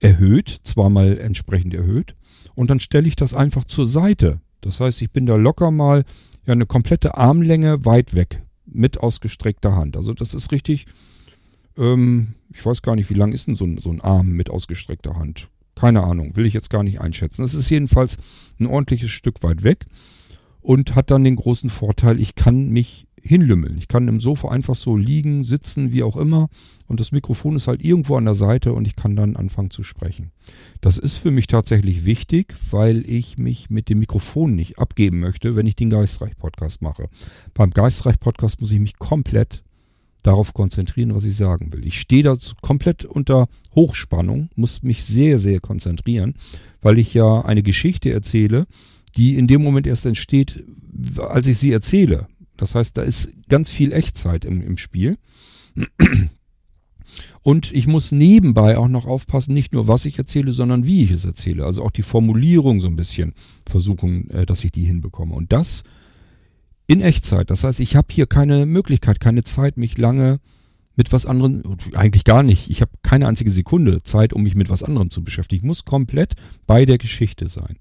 erhöht, zweimal entsprechend erhöht. Und dann stelle ich das einfach zur Seite. Das heißt, ich bin da locker mal ja eine komplette Armlänge weit weg mit ausgestreckter Hand. Also das ist richtig, ähm, ich weiß gar nicht, wie lang ist denn so ein, so ein Arm mit ausgestreckter Hand? Keine Ahnung, will ich jetzt gar nicht einschätzen. Es ist jedenfalls ein ordentliches Stück weit weg und hat dann den großen Vorteil, ich kann mich hinlümmeln. Ich kann im Sofa einfach so liegen, sitzen, wie auch immer. Und das Mikrofon ist halt irgendwo an der Seite und ich kann dann anfangen zu sprechen. Das ist für mich tatsächlich wichtig, weil ich mich mit dem Mikrofon nicht abgeben möchte, wenn ich den Geistreich-Podcast mache. Beim Geistreich-Podcast muss ich mich komplett darauf konzentrieren, was ich sagen will. Ich stehe da komplett unter Hochspannung, muss mich sehr, sehr konzentrieren, weil ich ja eine Geschichte erzähle, die in dem Moment erst entsteht, als ich sie erzähle. Das heißt, da ist ganz viel Echtzeit im, im Spiel. Und ich muss nebenbei auch noch aufpassen, nicht nur was ich erzähle, sondern wie ich es erzähle. Also auch die Formulierung so ein bisschen versuchen, äh, dass ich die hinbekomme. Und das in Echtzeit. Das heißt, ich habe hier keine Möglichkeit, keine Zeit, mich lange mit was anderem, eigentlich gar nicht. Ich habe keine einzige Sekunde Zeit, um mich mit was anderem zu beschäftigen. Ich muss komplett bei der Geschichte sein.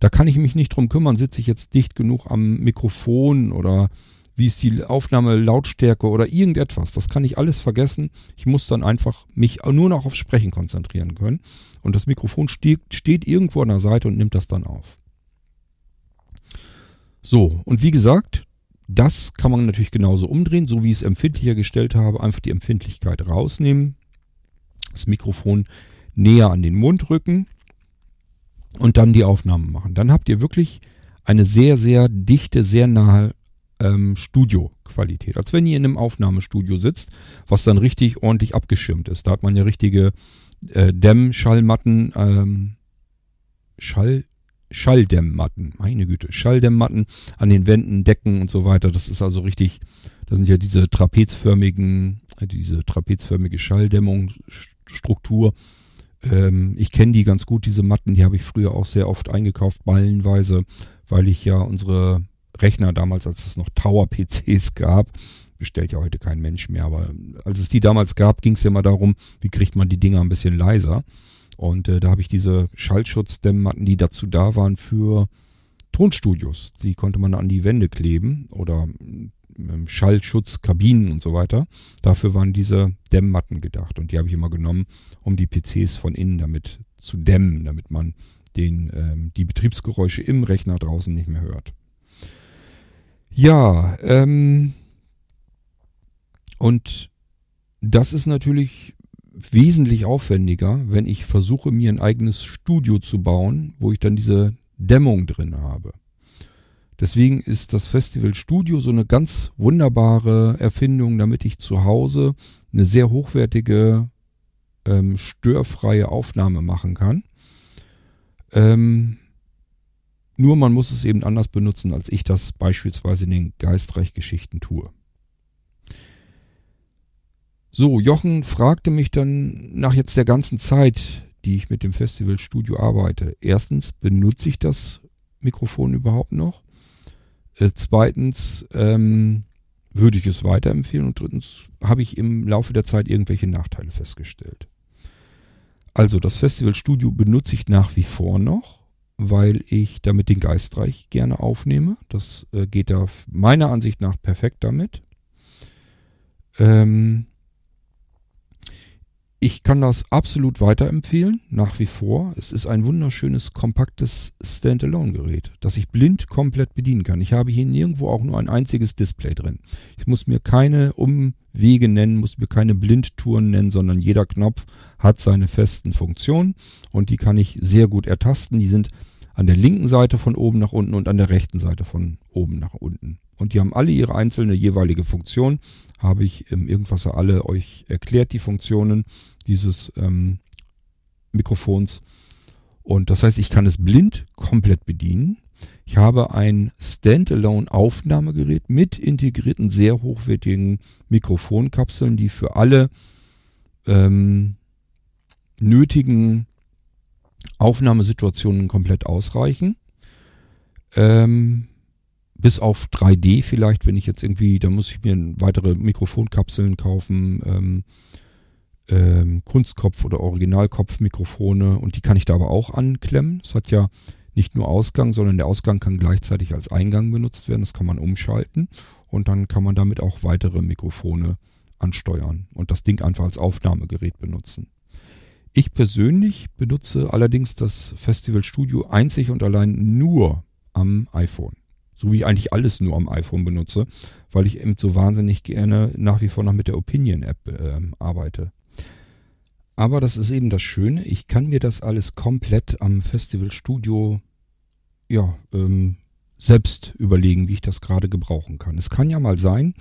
Da kann ich mich nicht drum kümmern, sitze ich jetzt dicht genug am Mikrofon oder wie ist die Aufnahme Lautstärke oder irgendetwas. Das kann ich alles vergessen. Ich muss dann einfach mich nur noch aufs Sprechen konzentrieren können. Und das Mikrofon steht, steht irgendwo an der Seite und nimmt das dann auf. So, und wie gesagt, das kann man natürlich genauso umdrehen, so wie ich es empfindlicher gestellt habe. Einfach die Empfindlichkeit rausnehmen, das Mikrofon näher an den Mund rücken und dann die Aufnahmen machen. Dann habt ihr wirklich eine sehr, sehr dichte, sehr nahe ähm, Studioqualität. Als wenn ihr in einem Aufnahmestudio sitzt, was dann richtig ordentlich abgeschirmt ist. Da hat man ja richtige äh, Dämmschallmatten, ähm, Schall, Schalldämmmatten, meine Güte, Schalldämmmatten an den Wänden, Decken und so weiter. Das ist also richtig, das sind ja diese trapezförmigen, diese trapezförmige Schalldämmungsstruktur. Ähm, ich kenne die ganz gut, diese Matten, die habe ich früher auch sehr oft eingekauft, ballenweise, weil ich ja unsere Rechner damals, als es noch Tower-PCs gab, bestellt ja heute kein Mensch mehr, aber als es die damals gab, ging es ja mal darum, wie kriegt man die Dinger ein bisschen leiser. Und äh, da habe ich diese Schallschutzdämmmatten, die dazu da waren für Tonstudios. Die konnte man an die Wände kleben oder ähm, Schallschutzkabinen und so weiter. Dafür waren diese Dämmmatten gedacht und die habe ich immer genommen, um die PCs von innen damit zu dämmen, damit man den, ähm, die Betriebsgeräusche im Rechner draußen nicht mehr hört. Ja, ähm, und das ist natürlich wesentlich aufwendiger, wenn ich versuche, mir ein eigenes Studio zu bauen, wo ich dann diese Dämmung drin habe. Deswegen ist das Festival Studio so eine ganz wunderbare Erfindung, damit ich zu Hause eine sehr hochwertige, ähm, störfreie Aufnahme machen kann. Ähm, nur man muss es eben anders benutzen, als ich das beispielsweise in den Geistreich-Geschichten tue. So, Jochen fragte mich dann nach jetzt der ganzen Zeit, die ich mit dem Festivalstudio arbeite. Erstens, benutze ich das Mikrofon überhaupt noch? Äh, zweitens, ähm, würde ich es weiterempfehlen? Und drittens, habe ich im Laufe der Zeit irgendwelche Nachteile festgestellt? Also, das Festivalstudio benutze ich nach wie vor noch weil ich damit den Geistreich gerne aufnehme. Das äh, geht da meiner Ansicht nach perfekt damit. Ähm, ich kann das absolut weiterempfehlen, nach wie vor. Es ist ein wunderschönes, kompaktes Standalone-Gerät, das ich blind komplett bedienen kann. Ich habe hier nirgendwo auch nur ein einziges Display drin. Ich muss mir keine Umwege nennen, muss mir keine Blindtouren nennen, sondern jeder Knopf hat seine festen Funktionen und die kann ich sehr gut ertasten. Die sind an der linken Seite von oben nach unten und an der rechten Seite von oben nach unten. Und die haben alle ihre einzelne jeweilige Funktion. Habe ich im Irgendwasser alle euch erklärt, die Funktionen dieses ähm, Mikrofons. Und das heißt, ich kann es blind komplett bedienen. Ich habe ein Standalone-Aufnahmegerät mit integrierten, sehr hochwertigen Mikrofonkapseln, die für alle ähm, nötigen Aufnahmesituationen komplett ausreichen. Ähm, bis auf 3D vielleicht, wenn ich jetzt irgendwie, da muss ich mir weitere Mikrofonkapseln kaufen, ähm, ähm, Kunstkopf- oder Originalkopfmikrofone und die kann ich da aber auch anklemmen. Es hat ja nicht nur Ausgang, sondern der Ausgang kann gleichzeitig als Eingang benutzt werden. Das kann man umschalten und dann kann man damit auch weitere Mikrofone ansteuern und das Ding einfach als Aufnahmegerät benutzen. Ich persönlich benutze allerdings das Festival Studio einzig und allein nur am iPhone. So wie ich eigentlich alles nur am iPhone benutze, weil ich eben so wahnsinnig gerne nach wie vor noch mit der Opinion App äh, arbeite. Aber das ist eben das Schöne, ich kann mir das alles komplett am Festival Studio ja, ähm, selbst überlegen, wie ich das gerade gebrauchen kann. Es kann ja mal sein,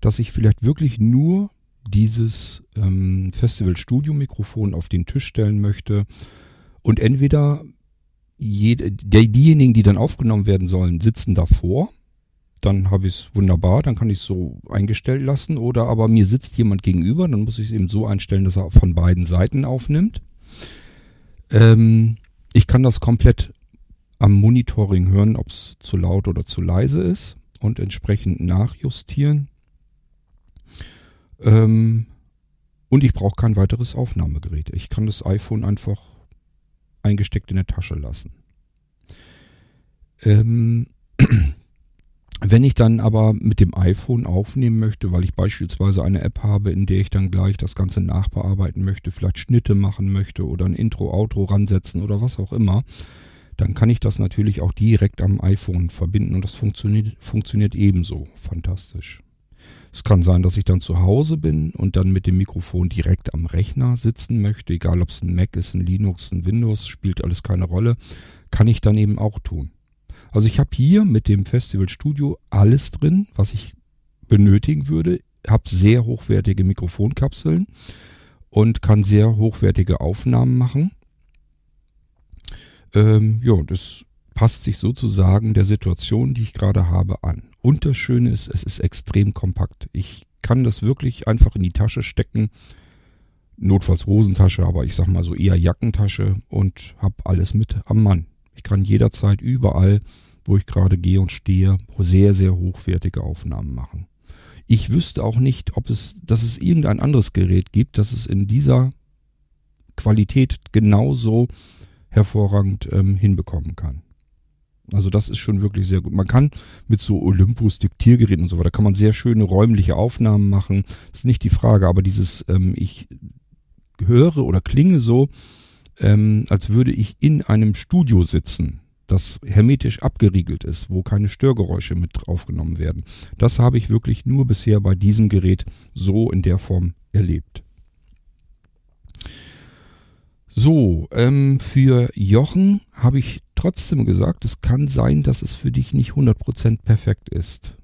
dass ich vielleicht wirklich nur dieses ähm, Festival Studio Mikrofon auf den Tisch stellen möchte und entweder jede, diejenigen, die dann aufgenommen werden sollen, sitzen davor, dann habe ich es wunderbar, dann kann ich es so eingestellt lassen oder aber mir sitzt jemand gegenüber, dann muss ich es eben so einstellen, dass er von beiden Seiten aufnimmt. Ähm, ich kann das komplett am Monitoring hören, ob es zu laut oder zu leise ist und entsprechend nachjustieren. Ähm, und ich brauche kein weiteres Aufnahmegerät. Ich kann das iPhone einfach eingesteckt in der Tasche lassen. Ähm, wenn ich dann aber mit dem iPhone aufnehmen möchte, weil ich beispielsweise eine App habe, in der ich dann gleich das Ganze nachbearbeiten möchte, vielleicht Schnitte machen möchte oder ein Intro, Outro ransetzen oder was auch immer, dann kann ich das natürlich auch direkt am iPhone verbinden und das funktioniert, funktioniert ebenso fantastisch. Es kann sein, dass ich dann zu Hause bin und dann mit dem Mikrofon direkt am Rechner sitzen möchte, egal ob es ein Mac ist, ein Linux, ein Windows, spielt alles keine Rolle, kann ich dann eben auch tun. Also ich habe hier mit dem Festival Studio alles drin, was ich benötigen würde, habe sehr hochwertige Mikrofonkapseln und kann sehr hochwertige Aufnahmen machen. Ähm, ja, das passt sich sozusagen der Situation, die ich gerade habe, an. Und das Schöne ist, es ist extrem kompakt. Ich kann das wirklich einfach in die Tasche stecken. Notfalls Hosentasche, aber ich sag mal so eher Jackentasche und habe alles mit am Mann. Ich kann jederzeit überall, wo ich gerade gehe und stehe, sehr, sehr hochwertige Aufnahmen machen. Ich wüsste auch nicht, ob es, dass es irgendein anderes Gerät gibt, das es in dieser Qualität genauso hervorragend ähm, hinbekommen kann. Also das ist schon wirklich sehr gut. Man kann mit so Olympus Diktiergeräten und so weiter, kann man sehr schöne räumliche Aufnahmen machen. Das ist nicht die Frage, aber dieses, ähm, ich höre oder klinge so, ähm, als würde ich in einem Studio sitzen, das hermetisch abgeriegelt ist, wo keine Störgeräusche mit aufgenommen werden. Das habe ich wirklich nur bisher bei diesem Gerät so in der Form erlebt. So, ähm, für Jochen habe ich trotzdem gesagt, es kann sein, dass es für dich nicht 100% perfekt ist.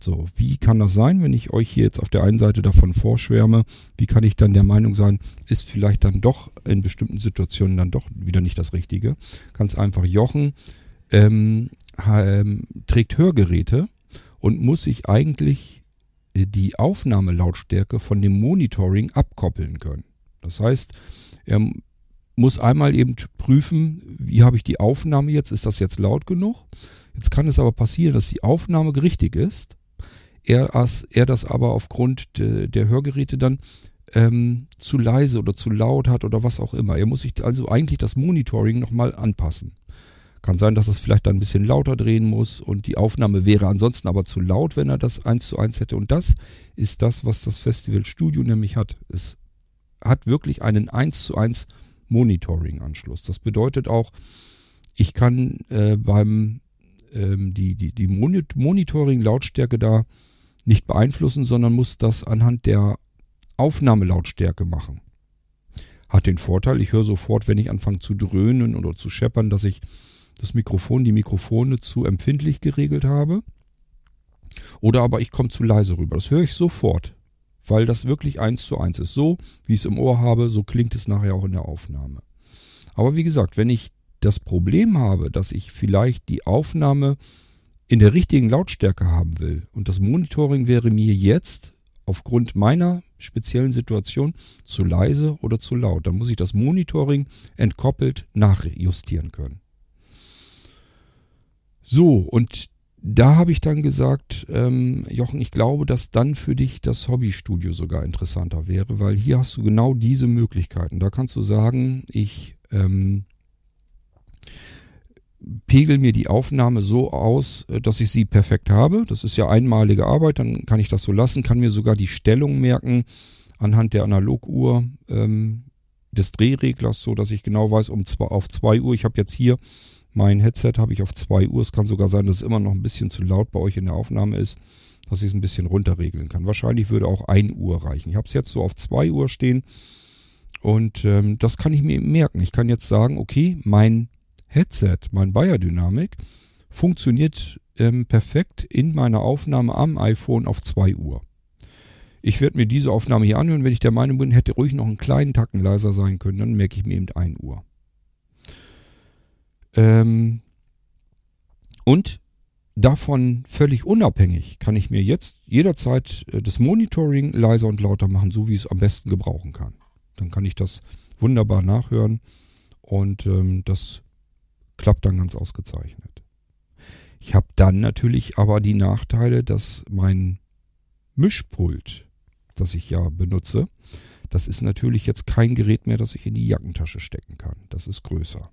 So, wie kann das sein, wenn ich euch hier jetzt auf der einen Seite davon vorschwärme? Wie kann ich dann der Meinung sein, ist vielleicht dann doch in bestimmten Situationen dann doch wieder nicht das Richtige? Ganz einfach, Jochen ähm, ähm, trägt Hörgeräte und muss sich eigentlich äh, die Aufnahmelautstärke von dem Monitoring abkoppeln können. Das heißt, er muss einmal eben prüfen, wie habe ich die Aufnahme jetzt, ist das jetzt laut genug? Jetzt kann es aber passieren, dass die Aufnahme richtig ist, er, er das aber aufgrund de, der Hörgeräte dann ähm, zu leise oder zu laut hat oder was auch immer. Er muss sich also eigentlich das Monitoring nochmal anpassen. Kann sein, dass er es vielleicht dann ein bisschen lauter drehen muss und die Aufnahme wäre ansonsten aber zu laut, wenn er das eins zu eins hätte. Und das ist das, was das Festival Studio nämlich hat. Es hat wirklich einen 1 zu 1 Monitoring-Anschluss. Das bedeutet auch, ich kann äh, beim ähm, die, die, die Monitoring-Lautstärke da nicht beeinflussen, sondern muss das anhand der Aufnahmelautstärke machen. Hat den Vorteil, ich höre sofort, wenn ich anfange zu dröhnen oder zu scheppern, dass ich das Mikrofon, die Mikrofone zu empfindlich geregelt habe. Oder aber ich komme zu leise rüber. Das höre ich sofort weil das wirklich eins zu eins ist. So, wie ich es im Ohr habe, so klingt es nachher auch in der Aufnahme. Aber wie gesagt, wenn ich das Problem habe, dass ich vielleicht die Aufnahme in der richtigen Lautstärke haben will und das Monitoring wäre mir jetzt aufgrund meiner speziellen Situation zu leise oder zu laut, dann muss ich das Monitoring entkoppelt nachjustieren können. So, und da habe ich dann gesagt, ähm, Jochen, ich glaube, dass dann für dich das Hobbystudio sogar interessanter wäre, weil hier hast du genau diese Möglichkeiten. Da kannst du sagen, ich ähm, pegel mir die Aufnahme so aus, äh, dass ich sie perfekt habe. Das ist ja einmalige Arbeit, dann kann ich das so lassen, kann mir sogar die Stellung merken anhand der Analoguhr ähm, des Drehreglers, so dass ich genau weiß, um zwei, auf 2 Uhr, ich habe jetzt hier mein Headset habe ich auf 2 Uhr. Es kann sogar sein, dass es immer noch ein bisschen zu laut bei euch in der Aufnahme ist, dass ich es ein bisschen runterregeln kann. Wahrscheinlich würde auch 1 Uhr reichen. Ich habe es jetzt so auf 2 Uhr stehen und ähm, das kann ich mir merken. Ich kann jetzt sagen, okay, mein Headset, mein Bayer Dynamic funktioniert ähm, perfekt in meiner Aufnahme am iPhone auf 2 Uhr. ich werde mir diese Aufnahme hier anhören, wenn ich der Meinung bin, hätte ruhig noch einen kleinen Tacken leiser sein können, dann merke ich mir eben 1 Uhr. Ähm, und davon völlig unabhängig kann ich mir jetzt jederzeit äh, das Monitoring leiser und lauter machen, so wie ich es am besten gebrauchen kann. Dann kann ich das wunderbar nachhören und ähm, das klappt dann ganz ausgezeichnet. Ich habe dann natürlich aber die Nachteile, dass mein Mischpult, das ich ja benutze, das ist natürlich jetzt kein Gerät mehr, das ich in die Jackentasche stecken kann. Das ist größer.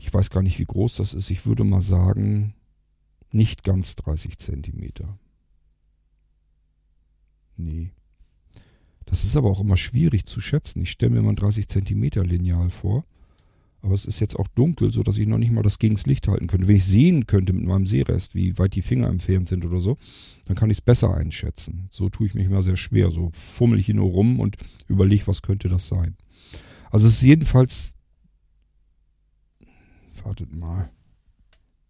Ich weiß gar nicht, wie groß das ist. Ich würde mal sagen, nicht ganz 30 Zentimeter. Nee. Das ist aber auch immer schwierig zu schätzen. Ich stelle mir mal ein 30 Zentimeter Lineal vor. Aber es ist jetzt auch dunkel, sodass ich noch nicht mal das gegens Licht halten könnte. Wenn ich sehen könnte mit meinem Sehrest, wie weit die Finger entfernt sind oder so, dann kann ich es besser einschätzen. So tue ich mich immer sehr schwer. So fummel ich hier nur rum und überlege, was könnte das sein. Also es ist jedenfalls. Wartet mal.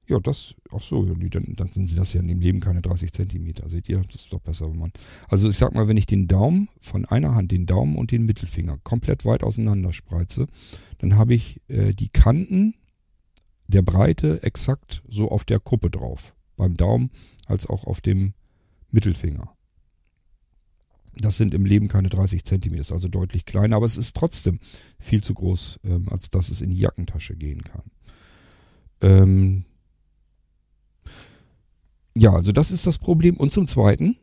Ja, das, ach so, dann, dann sind sie das ja in dem Leben keine 30 Zentimeter. Seht ihr, das ist doch besser, wenn man. Also ich sag mal, wenn ich den Daumen von einer Hand, den Daumen und den Mittelfinger komplett weit auseinander spreize, dann habe ich äh, die Kanten der Breite exakt so auf der Kuppe drauf. Beim Daumen als auch auf dem Mittelfinger. Das sind im Leben keine 30 Zentimeter, also deutlich kleiner, aber es ist trotzdem viel zu groß, ähm, als dass es in die Jackentasche gehen kann. Ähm, ja, also das ist das Problem. Und zum Zweiten,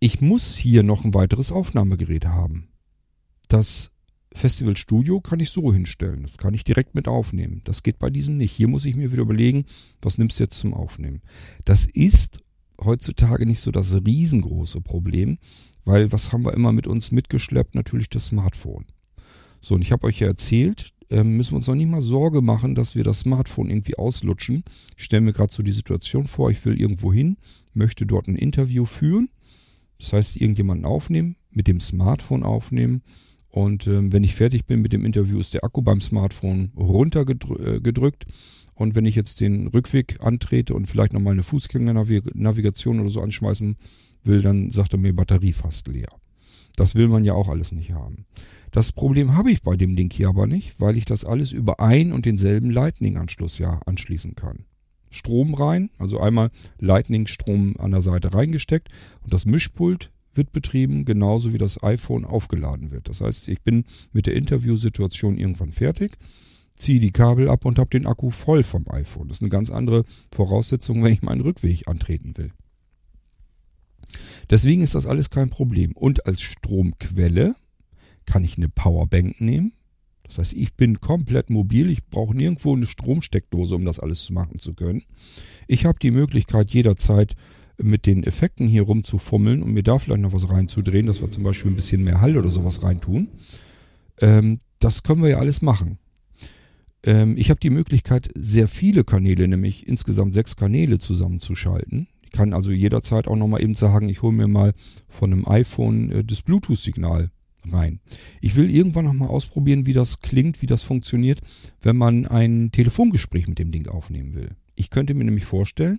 ich muss hier noch ein weiteres Aufnahmegerät haben. Das Festival Studio kann ich so hinstellen. Das kann ich direkt mit aufnehmen. Das geht bei diesem nicht. Hier muss ich mir wieder überlegen, was nimmst du jetzt zum Aufnehmen. Das ist heutzutage nicht so das riesengroße Problem, weil was haben wir immer mit uns mitgeschleppt? Natürlich das Smartphone. So, und ich habe euch ja erzählt, müssen wir uns noch nicht mal Sorge machen, dass wir das Smartphone irgendwie auslutschen. Ich stelle mir gerade so die Situation vor, ich will irgendwo hin, möchte dort ein Interview führen. Das heißt, irgendjemanden aufnehmen, mit dem Smartphone aufnehmen. Und ähm, wenn ich fertig bin mit dem Interview, ist der Akku beim Smartphone runtergedrückt. Äh, und wenn ich jetzt den Rückweg antrete und vielleicht nochmal eine Fußgängernavigation oder so anschmeißen will, dann sagt er mir Batterie fast leer. Das will man ja auch alles nicht haben. Das Problem habe ich bei dem Ding hier aber nicht, weil ich das alles über ein und denselben Lightning-Anschluss ja anschließen kann. Strom rein, also einmal Lightning-Strom an der Seite reingesteckt und das Mischpult wird betrieben, genauso wie das iPhone aufgeladen wird. Das heißt, ich bin mit der Interviewsituation irgendwann fertig, ziehe die Kabel ab und habe den Akku voll vom iPhone. Das ist eine ganz andere Voraussetzung, wenn ich meinen Rückweg antreten will. Deswegen ist das alles kein Problem. Und als Stromquelle kann ich eine Powerbank nehmen. Das heißt, ich bin komplett mobil. Ich brauche nirgendwo eine Stromsteckdose, um das alles machen zu können. Ich habe die Möglichkeit, jederzeit mit den Effekten hier rumzufummeln und mir da vielleicht noch was reinzudrehen, dass wir zum Beispiel ein bisschen mehr Hall oder sowas reintun. Ähm, das können wir ja alles machen. Ähm, ich habe die Möglichkeit, sehr viele Kanäle, nämlich insgesamt sechs Kanäle zusammenzuschalten. Ich kann also jederzeit auch nochmal eben sagen, ich hole mir mal von einem iPhone äh, das Bluetooth-Signal rein. Ich will irgendwann nochmal ausprobieren, wie das klingt, wie das funktioniert, wenn man ein Telefongespräch mit dem Ding aufnehmen will. Ich könnte mir nämlich vorstellen,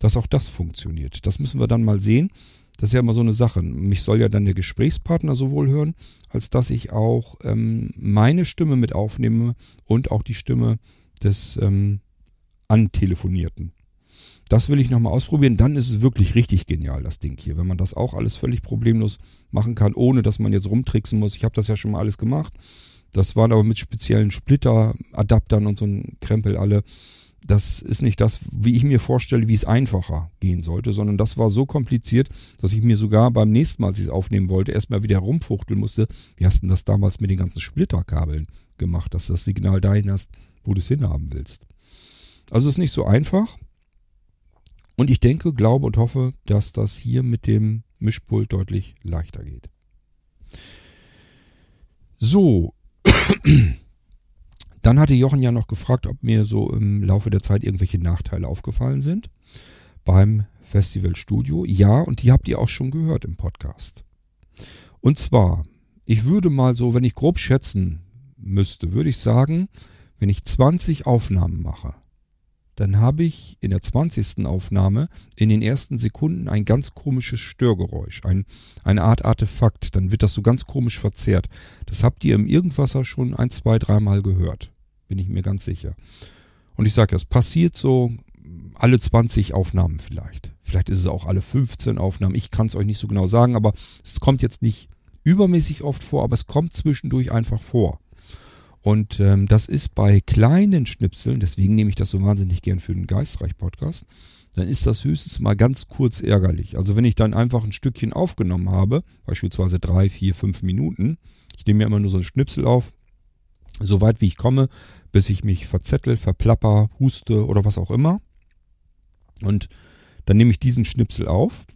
dass auch das funktioniert. Das müssen wir dann mal sehen. Das ist ja immer so eine Sache. Mich soll ja dann der Gesprächspartner sowohl hören, als dass ich auch ähm, meine Stimme mit aufnehme und auch die Stimme des ähm, Antelefonierten. Das will ich nochmal ausprobieren. Dann ist es wirklich richtig genial, das Ding hier. Wenn man das auch alles völlig problemlos machen kann, ohne dass man jetzt rumtricksen muss. Ich habe das ja schon mal alles gemacht. Das waren aber mit speziellen Splitter-Adaptern und so ein Krempel alle. Das ist nicht das, wie ich mir vorstelle, wie es einfacher gehen sollte, sondern das war so kompliziert, dass ich mir sogar beim nächsten Mal, als ich es aufnehmen wollte, erstmal wieder herumfuchteln musste. Wie hast du das damals mit den ganzen Splitterkabeln gemacht, dass du das Signal dahin hast, wo du es hinhaben willst? Also es ist nicht so einfach. Und ich denke, glaube und hoffe, dass das hier mit dem Mischpult deutlich leichter geht. So. Dann hatte Jochen ja noch gefragt, ob mir so im Laufe der Zeit irgendwelche Nachteile aufgefallen sind beim Festival Studio. Ja, und die habt ihr auch schon gehört im Podcast. Und zwar, ich würde mal so, wenn ich grob schätzen müsste, würde ich sagen, wenn ich 20 Aufnahmen mache, dann habe ich in der 20. Aufnahme in den ersten Sekunden ein ganz komisches Störgeräusch, ein, eine Art Artefakt. Dann wird das so ganz komisch verzerrt. Das habt ihr im Irgendwasser schon ein, zwei, dreimal gehört. Bin ich mir ganz sicher. Und ich sage, das passiert so alle 20 Aufnahmen vielleicht. Vielleicht ist es auch alle 15 Aufnahmen. Ich kann es euch nicht so genau sagen, aber es kommt jetzt nicht übermäßig oft vor, aber es kommt zwischendurch einfach vor. Und ähm, das ist bei kleinen Schnipseln, deswegen nehme ich das so wahnsinnig gern für den Geistreich-Podcast, dann ist das höchstens mal ganz kurz ärgerlich. Also wenn ich dann einfach ein Stückchen aufgenommen habe, beispielsweise drei, vier, fünf Minuten, ich nehme mir immer nur so ein Schnipsel auf, so weit wie ich komme, bis ich mich verzettel, verplapper, huste oder was auch immer. Und dann nehme ich diesen Schnipsel auf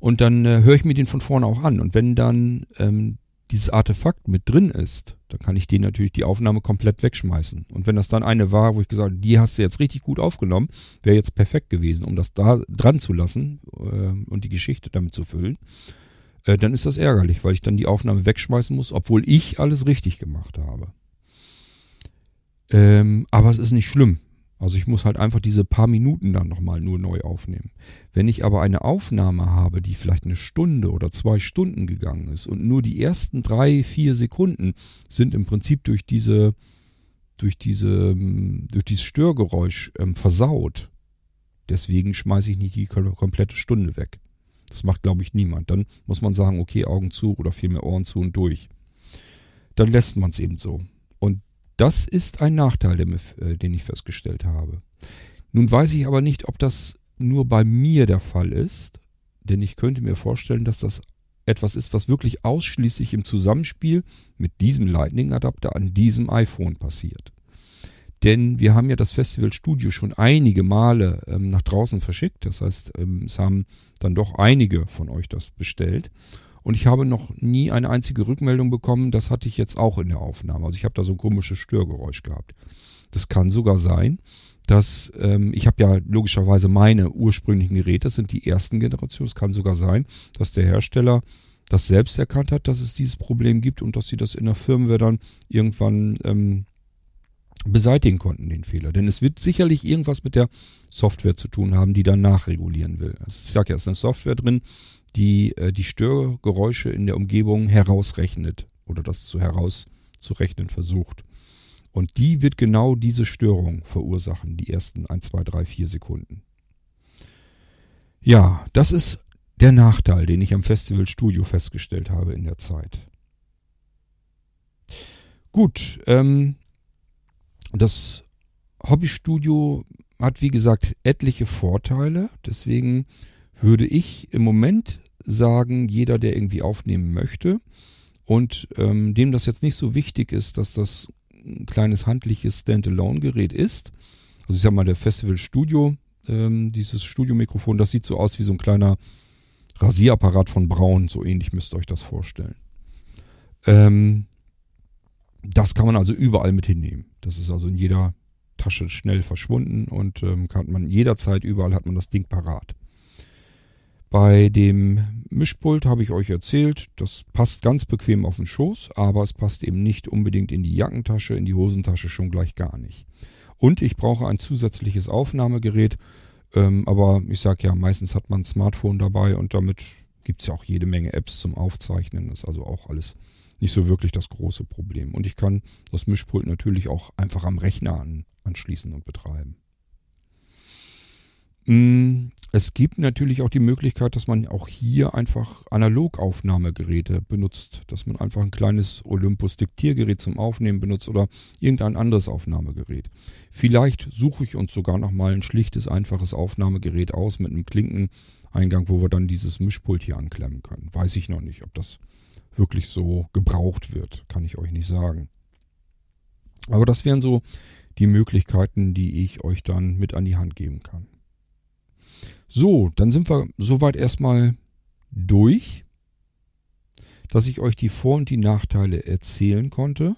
und dann äh, höre ich mir den von vorne auch an. Und wenn dann ähm, dieses Artefakt mit drin ist, dann kann ich den natürlich die Aufnahme komplett wegschmeißen. Und wenn das dann eine war, wo ich gesagt habe, die hast du jetzt richtig gut aufgenommen, wäre jetzt perfekt gewesen, um das da dran zu lassen äh, und die Geschichte damit zu füllen, äh, dann ist das ärgerlich, weil ich dann die Aufnahme wegschmeißen muss, obwohl ich alles richtig gemacht habe. Ähm, aber es ist nicht schlimm. Also ich muss halt einfach diese paar Minuten dann nochmal nur neu aufnehmen. Wenn ich aber eine Aufnahme habe, die vielleicht eine Stunde oder zwei Stunden gegangen ist und nur die ersten drei, vier Sekunden sind im Prinzip durch diese, durch diese, ähm, durch dieses Störgeräusch ähm, versaut. Deswegen schmeiße ich nicht die komplette Stunde weg. Das macht, glaube ich, niemand. Dann muss man sagen, okay, Augen zu oder vielmehr Ohren zu und durch. Dann lässt man es eben so. Das ist ein Nachteil, äh, den ich festgestellt habe. Nun weiß ich aber nicht, ob das nur bei mir der Fall ist, denn ich könnte mir vorstellen, dass das etwas ist, was wirklich ausschließlich im Zusammenspiel mit diesem Lightning-Adapter an diesem iPhone passiert. Denn wir haben ja das Festival Studio schon einige Male ähm, nach draußen verschickt. Das heißt, ähm, es haben dann doch einige von euch das bestellt. Und ich habe noch nie eine einzige Rückmeldung bekommen. Das hatte ich jetzt auch in der Aufnahme. Also ich habe da so ein komisches Störgeräusch gehabt. Das kann sogar sein, dass ähm, ich habe ja logischerweise meine ursprünglichen Geräte, das sind die ersten Generationen. Es kann sogar sein, dass der Hersteller das selbst erkannt hat, dass es dieses Problem gibt und dass sie das in der Firmware dann irgendwann ähm, beseitigen konnten, den Fehler. Denn es wird sicherlich irgendwas mit der Software zu tun haben, die dann nachregulieren will. Also ich sage ja, es ist eine Software drin, die äh, die Störgeräusche in der Umgebung herausrechnet oder das zu herauszurechnen versucht. Und die wird genau diese Störung verursachen, die ersten 1, 2, 3, 4 Sekunden. Ja, das ist der Nachteil, den ich am Festival Studio festgestellt habe in der Zeit. Gut, ähm, das Hobbystudio hat wie gesagt etliche Vorteile, deswegen würde ich im Moment sagen, jeder, der irgendwie aufnehmen möchte und ähm, dem das jetzt nicht so wichtig ist, dass das ein kleines handliches Standalone-Gerät ist. Also ich sag mal, der Festival Studio, ähm, dieses Studiomikrofon, das sieht so aus wie so ein kleiner Rasierapparat von Braun, so ähnlich müsst ihr euch das vorstellen. Ähm, das kann man also überall mit hinnehmen. Das ist also in jeder Tasche schnell verschwunden und ähm, kann man jederzeit überall hat man das Ding parat. Bei dem Mischpult habe ich euch erzählt, das passt ganz bequem auf den Schoß, aber es passt eben nicht unbedingt in die Jackentasche, in die Hosentasche schon gleich gar nicht. Und ich brauche ein zusätzliches Aufnahmegerät, ähm, aber ich sage ja, meistens hat man ein Smartphone dabei und damit gibt es ja auch jede Menge Apps zum Aufzeichnen. Das ist also auch alles nicht so wirklich das große Problem. Und ich kann das Mischpult natürlich auch einfach am Rechner an, anschließen und betreiben. Es gibt natürlich auch die Möglichkeit, dass man auch hier einfach Analogaufnahmegeräte benutzt, dass man einfach ein kleines Olympus-Diktiergerät zum Aufnehmen benutzt oder irgendein anderes Aufnahmegerät. Vielleicht suche ich uns sogar nochmal ein schlichtes, einfaches Aufnahmegerät aus mit einem Klinkeneingang, wo wir dann dieses Mischpult hier anklemmen können. Weiß ich noch nicht, ob das wirklich so gebraucht wird, kann ich euch nicht sagen. Aber das wären so die Möglichkeiten, die ich euch dann mit an die Hand geben kann. So, dann sind wir soweit erstmal durch, dass ich euch die Vor- und die Nachteile erzählen konnte.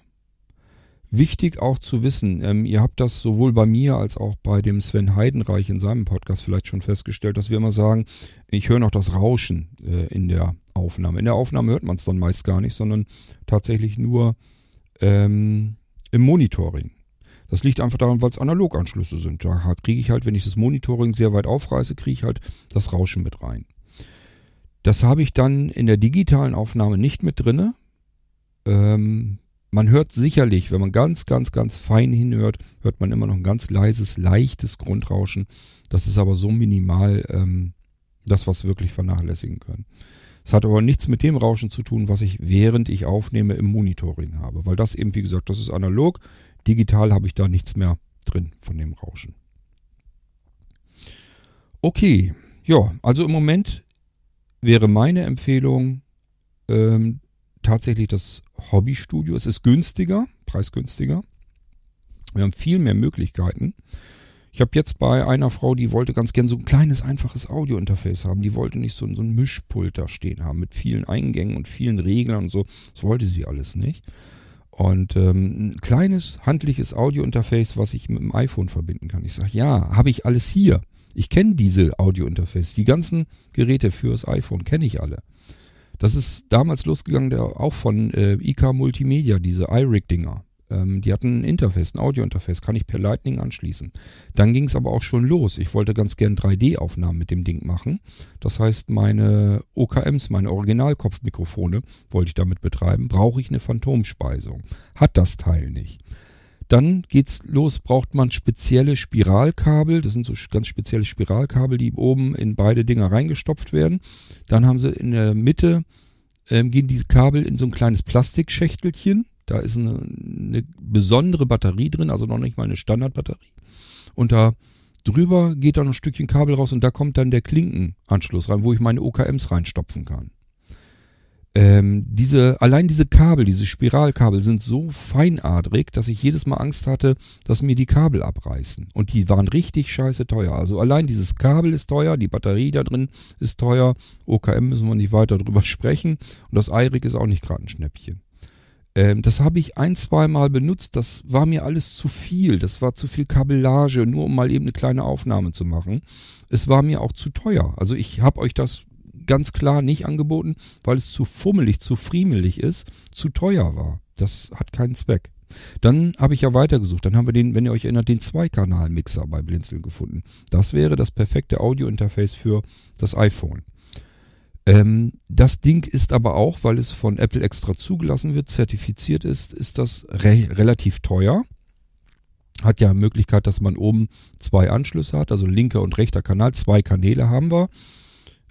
Wichtig auch zu wissen, ähm, ihr habt das sowohl bei mir als auch bei dem Sven Heidenreich in seinem Podcast vielleicht schon festgestellt, dass wir immer sagen, ich höre noch das Rauschen äh, in der Aufnahme. In der Aufnahme hört man es dann meist gar nicht, sondern tatsächlich nur ähm, im Monitoring. Das liegt einfach daran, weil es Analoganschlüsse sind. Da kriege ich halt, wenn ich das Monitoring sehr weit aufreiße, kriege ich halt das Rauschen mit rein. Das habe ich dann in der digitalen Aufnahme nicht mit drinne. Ähm, man hört sicherlich, wenn man ganz, ganz, ganz fein hinhört, hört man immer noch ein ganz leises, leichtes Grundrauschen. Das ist aber so minimal, ähm, das was wirklich vernachlässigen können. Es hat aber nichts mit dem Rauschen zu tun, was ich während ich aufnehme im Monitoring habe, weil das eben, wie gesagt, das ist analog. Digital habe ich da nichts mehr drin von dem Rauschen. Okay, ja, also im Moment wäre meine Empfehlung ähm, tatsächlich das Hobbystudio. Es ist günstiger, preisgünstiger. Wir haben viel mehr Möglichkeiten. Ich habe jetzt bei einer Frau, die wollte ganz gern so ein kleines, einfaches Audio-Interface haben. Die wollte nicht so, so ein Mischpult da stehen haben mit vielen Eingängen und vielen Reglern und so. Das wollte sie alles nicht. Und ähm, ein kleines, handliches Audio-Interface, was ich mit dem iPhone verbinden kann. Ich sage, ja, habe ich alles hier. Ich kenne diese Audio-Interface. Die ganzen Geräte fürs iPhone kenne ich alle. Das ist damals losgegangen, der, auch von äh, IK Multimedia, diese iRig-Dinger. Ähm, die hatten ein Interface, ein Audio-Interface, kann ich per Lightning anschließen. Dann ging es aber auch schon los. Ich wollte ganz gern 3D-Aufnahmen mit dem Ding machen. Das heißt, meine OKMs, meine Originalkopfmikrofone wollte ich damit betreiben. Brauche ich eine Phantomspeisung? Hat das Teil nicht. Dann geht's los, braucht man spezielle Spiralkabel. Das sind so ganz spezielle Spiralkabel, die oben in beide Dinger reingestopft werden. Dann haben sie in der Mitte, ähm, gehen diese Kabel in so ein kleines Plastikschächtelchen. Da ist eine, eine besondere Batterie drin, also noch nicht mal eine Standardbatterie. Und da drüber geht dann ein Stückchen Kabel raus und da kommt dann der Klinkenanschluss rein, wo ich meine OKMs reinstopfen kann. Ähm, diese, allein diese Kabel, diese Spiralkabel sind so feinadrig, dass ich jedes Mal Angst hatte, dass mir die Kabel abreißen. Und die waren richtig scheiße teuer. Also allein dieses Kabel ist teuer, die Batterie da drin ist teuer, OKM müssen wir nicht weiter drüber sprechen und das iRig ist auch nicht gerade ein Schnäppchen. Ähm, das habe ich ein, zwei Mal benutzt. Das war mir alles zu viel. Das war zu viel Kabellage, nur um mal eben eine kleine Aufnahme zu machen. Es war mir auch zu teuer. Also ich habe euch das ganz klar nicht angeboten, weil es zu fummelig, zu friemelig ist, zu teuer war. Das hat keinen Zweck. Dann habe ich ja weitergesucht. Dann haben wir den, wenn ihr euch erinnert, den Zweikanal-Mixer bei Blinzeln gefunden. Das wäre das perfekte Audio-Interface für das iPhone. Ähm, das Ding ist aber auch, weil es von Apple extra zugelassen wird, zertifiziert ist, ist das re relativ teuer. Hat ja Möglichkeit, dass man oben zwei Anschlüsse hat, also linker und rechter Kanal, zwei Kanäle haben wir.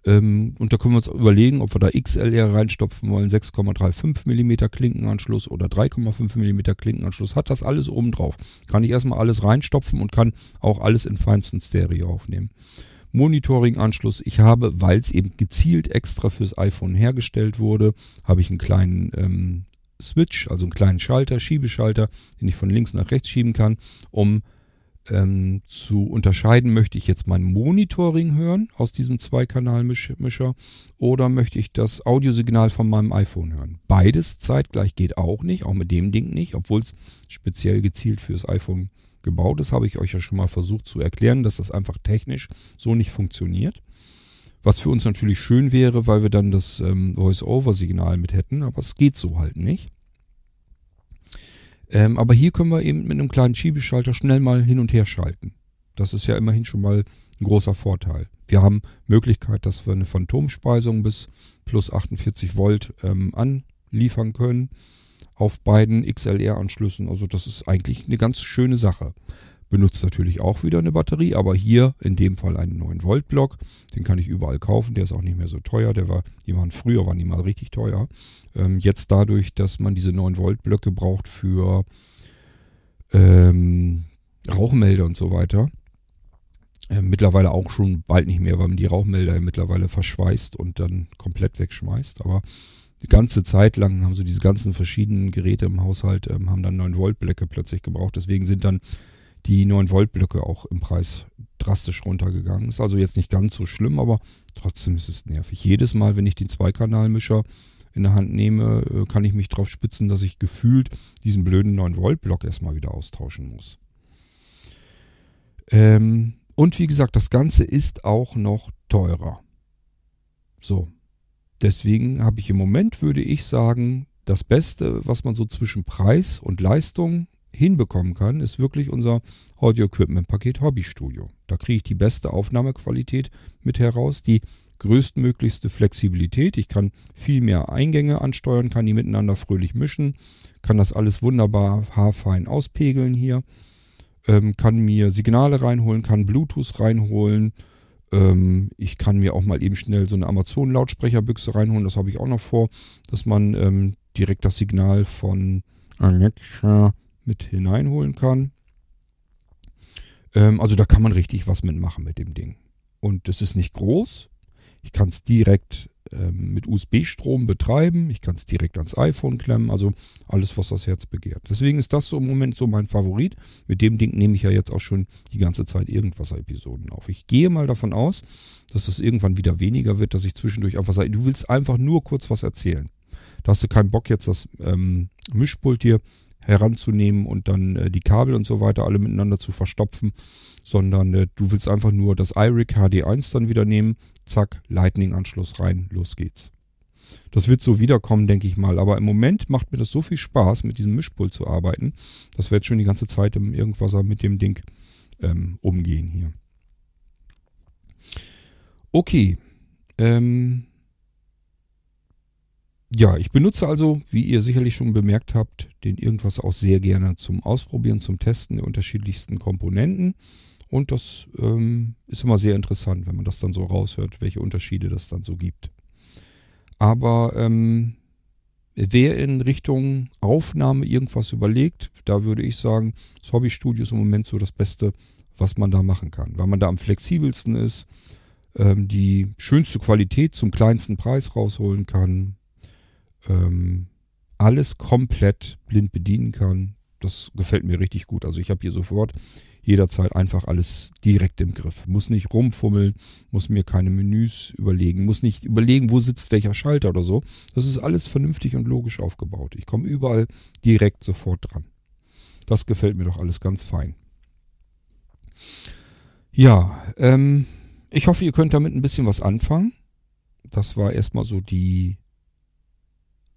Ähm, und da können wir uns überlegen, ob wir da XLR reinstopfen wollen, 6,35 mm Klinkenanschluss oder 3,5 mm Klinkenanschluss. Hat das alles oben drauf. Kann ich erstmal alles reinstopfen und kann auch alles in feinsten Stereo aufnehmen. Monitoring-Anschluss. Ich habe, weil es eben gezielt extra fürs iPhone hergestellt wurde, habe ich einen kleinen ähm, Switch, also einen kleinen Schalter, Schiebeschalter, den ich von links nach rechts schieben kann, um ähm, zu unterscheiden, möchte ich jetzt mein Monitoring hören aus diesem Zweikanalmischer oder möchte ich das Audiosignal von meinem iPhone hören. Beides zeitgleich geht auch nicht, auch mit dem Ding nicht, obwohl es speziell gezielt fürs iPhone gebaut ist, habe ich euch ja schon mal versucht zu erklären, dass das einfach technisch so nicht funktioniert. Was für uns natürlich schön wäre, weil wir dann das ähm, Voice-Over-Signal mit hätten, aber es geht so halt nicht. Ähm, aber hier können wir eben mit einem kleinen Schiebeschalter schnell mal hin und her schalten. Das ist ja immerhin schon mal ein großer Vorteil. Wir haben Möglichkeit, dass wir eine Phantomspeisung bis plus 48 Volt ähm, anliefern können auf beiden XLR-Anschlüssen. Also das ist eigentlich eine ganz schöne Sache. Benutzt natürlich auch wieder eine Batterie, aber hier in dem Fall einen 9-Volt-Block. Den kann ich überall kaufen, der ist auch nicht mehr so teuer. Der war, die waren früher, waren die mal richtig teuer. Ähm, jetzt dadurch, dass man diese 9-Volt-Blöcke braucht für ähm, Rauchmelder und so weiter. Äh, mittlerweile auch schon bald nicht mehr, weil man die Rauchmelder ja mittlerweile verschweißt und dann komplett wegschmeißt. Aber die ganze Zeit lang haben so diese ganzen verschiedenen Geräte im Haushalt, ähm, haben dann 9 Volt Blöcke plötzlich gebraucht. Deswegen sind dann die 9 Volt Blöcke auch im Preis drastisch runtergegangen. Ist also jetzt nicht ganz so schlimm, aber trotzdem ist es nervig. Jedes Mal, wenn ich den Zweikanalmischer in der Hand nehme, äh, kann ich mich drauf spitzen, dass ich gefühlt diesen blöden 9 Volt Block erstmal wieder austauschen muss. Ähm, und wie gesagt, das Ganze ist auch noch teurer. So, Deswegen habe ich im Moment, würde ich sagen, das Beste, was man so zwischen Preis und Leistung hinbekommen kann, ist wirklich unser Audio-Equipment-Paket Hobby-Studio. Da kriege ich die beste Aufnahmequalität mit heraus, die größtmöglichste Flexibilität. Ich kann viel mehr Eingänge ansteuern, kann die miteinander fröhlich mischen, kann das alles wunderbar haarfein auspegeln hier, ähm, kann mir Signale reinholen, kann Bluetooth reinholen. Ähm, ich kann mir auch mal eben schnell so eine Amazon-Lautsprecherbüchse reinholen, das habe ich auch noch vor, dass man ähm, direkt das Signal von Alexa mit hineinholen kann. Ähm, also da kann man richtig was mitmachen mit dem Ding. Und es ist nicht groß, ich kann es direkt mit USB-Strom betreiben. Ich kann es direkt ans iPhone klemmen. Also alles, was das Herz begehrt. Deswegen ist das so im Moment so mein Favorit. Mit dem Ding nehme ich ja jetzt auch schon die ganze Zeit Irgendwas-Episoden auf. Ich gehe mal davon aus, dass es irgendwann wieder weniger wird, dass ich zwischendurch einfach sage, du willst einfach nur kurz was erzählen. Da hast du keinen Bock jetzt das ähm, Mischpult hier heranzunehmen und dann äh, die Kabel und so weiter alle miteinander zu verstopfen, sondern äh, du willst einfach nur das iRig HD1 dann wieder nehmen, zack, Lightning-Anschluss rein, los geht's. Das wird so wiederkommen, denke ich mal. Aber im Moment macht mir das so viel Spaß, mit diesem Mischpult zu arbeiten, dass wir jetzt schon die ganze Zeit im Irgendwasser mit dem Ding ähm, umgehen hier. Okay. Ähm ja, ich benutze also, wie ihr sicherlich schon bemerkt habt, den Irgendwas auch sehr gerne zum Ausprobieren, zum Testen der unterschiedlichsten Komponenten. Und das ähm, ist immer sehr interessant, wenn man das dann so raushört, welche Unterschiede das dann so gibt. Aber ähm, wer in Richtung Aufnahme irgendwas überlegt, da würde ich sagen, das Hobbystudio ist im Moment so das Beste, was man da machen kann. Weil man da am flexibelsten ist, ähm, die schönste Qualität zum kleinsten Preis rausholen kann, ähm, alles komplett blind bedienen kann. Das gefällt mir richtig gut. Also ich habe hier sofort jederzeit einfach alles direkt im Griff. Muss nicht rumfummeln, muss mir keine Menüs überlegen, muss nicht überlegen, wo sitzt welcher Schalter oder so. Das ist alles vernünftig und logisch aufgebaut. Ich komme überall direkt sofort dran. Das gefällt mir doch alles ganz fein. Ja, ähm, ich hoffe, ihr könnt damit ein bisschen was anfangen. Das war erstmal so die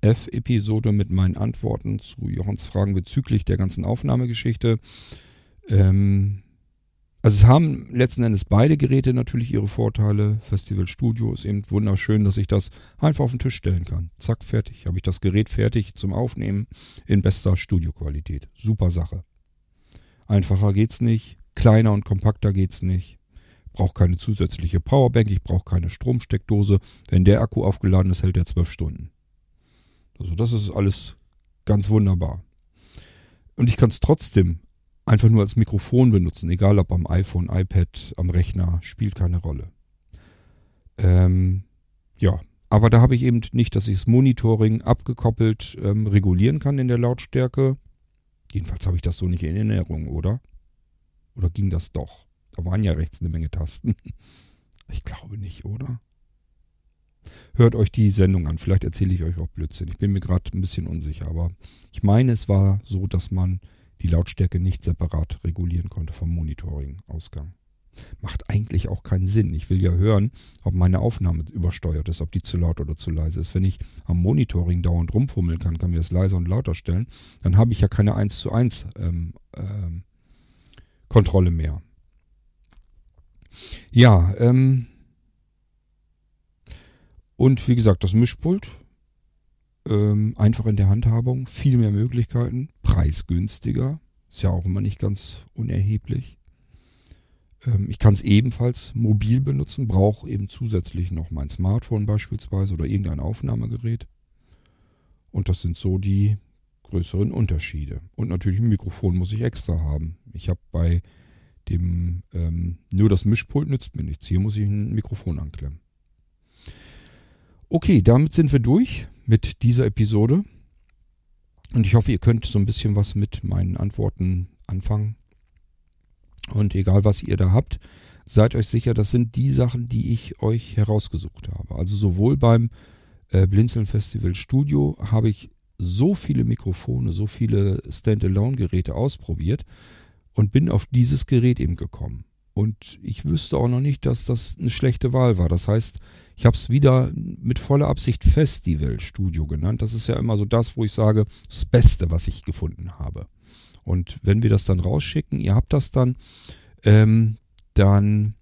F-Episode mit meinen Antworten zu Jochens Fragen bezüglich der ganzen Aufnahmegeschichte. Ähm, also es haben letzten Endes beide Geräte natürlich ihre Vorteile. Festival Studio ist eben wunderschön, dass ich das einfach auf den Tisch stellen kann. Zack, fertig. Habe ich das Gerät fertig zum Aufnehmen in bester Studioqualität. Super Sache. Einfacher geht's nicht. Kleiner und kompakter geht's nicht. Brauche keine zusätzliche Powerbank. Ich brauche keine Stromsteckdose. Wenn der Akku aufgeladen ist, hält er zwölf Stunden. Also das ist alles ganz wunderbar. Und ich kann es trotzdem einfach nur als Mikrofon benutzen, egal ob am iPhone, iPad, am Rechner, spielt keine Rolle. Ähm, ja, aber da habe ich eben nicht, dass ich das Monitoring abgekoppelt ähm, regulieren kann in der Lautstärke. Jedenfalls habe ich das so nicht in Erinnerung, oder? Oder ging das doch? Da waren ja rechts eine Menge Tasten. Ich glaube nicht, oder? Hört euch die Sendung an. Vielleicht erzähle ich euch auch Blödsinn. Ich bin mir gerade ein bisschen unsicher, aber ich meine, es war so, dass man die Lautstärke nicht separat regulieren konnte vom Monitoring-Ausgang. Macht eigentlich auch keinen Sinn. Ich will ja hören, ob meine Aufnahme übersteuert ist, ob die zu laut oder zu leise ist. Wenn ich am Monitoring dauernd rumfummeln kann, kann mir das leiser und lauter stellen, dann habe ich ja keine 1 zu 1 ähm, ähm, Kontrolle mehr. Ja, ähm, und wie gesagt, das Mischpult ähm, einfach in der Handhabung, viel mehr Möglichkeiten, preisgünstiger, ist ja auch immer nicht ganz unerheblich. Ähm, ich kann es ebenfalls mobil benutzen, brauche eben zusätzlich noch mein Smartphone beispielsweise oder irgendein Aufnahmegerät. Und das sind so die größeren Unterschiede. Und natürlich ein Mikrofon muss ich extra haben. Ich habe bei dem ähm, nur das Mischpult nützt mir nichts. Hier muss ich ein Mikrofon anklemmen. Okay, damit sind wir durch mit dieser Episode. Und ich hoffe, ihr könnt so ein bisschen was mit meinen Antworten anfangen. Und egal, was ihr da habt, seid euch sicher, das sind die Sachen, die ich euch herausgesucht habe. Also sowohl beim äh, Blinzeln Festival Studio habe ich so viele Mikrofone, so viele Standalone-Geräte ausprobiert und bin auf dieses Gerät eben gekommen. Und ich wüsste auch noch nicht, dass das eine schlechte Wahl war. Das heißt, ich habe es wieder mit voller Absicht Festival Studio genannt. Das ist ja immer so das, wo ich sage, das Beste, was ich gefunden habe. Und wenn wir das dann rausschicken, ihr habt das dann, ähm, dann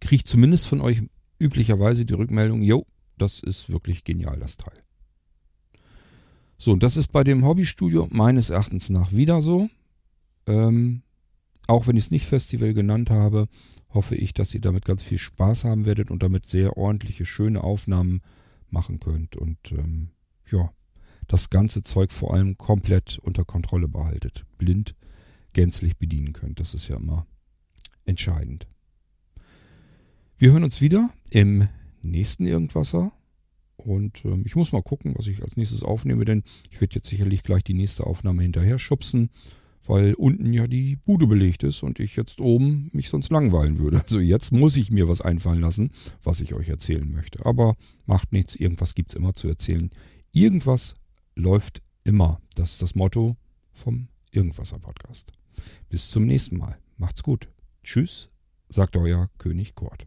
kriegt zumindest von euch üblicherweise die Rückmeldung, jo, das ist wirklich genial, das Teil. So, und das ist bei dem Hobbystudio meines Erachtens nach wieder so. Ähm, auch wenn ich es nicht Festival genannt habe, hoffe ich, dass ihr damit ganz viel Spaß haben werdet und damit sehr ordentliche, schöne Aufnahmen machen könnt. Und ähm, ja, das ganze Zeug vor allem komplett unter Kontrolle behaltet. Blind gänzlich bedienen könnt. Das ist ja immer entscheidend. Wir hören uns wieder im nächsten Irgendwasser. Und ähm, ich muss mal gucken, was ich als nächstes aufnehme, denn ich werde jetzt sicherlich gleich die nächste Aufnahme hinterher schubsen, weil unten ja die Bude belegt ist und ich jetzt oben mich sonst langweilen würde. Also jetzt muss ich mir was einfallen lassen, was ich euch erzählen möchte. Aber macht nichts, irgendwas gibt es immer zu erzählen. Irgendwas läuft immer. Das ist das Motto vom Irgendwasser Podcast. Bis zum nächsten Mal. Macht's gut. Tschüss, sagt euer König Kurt.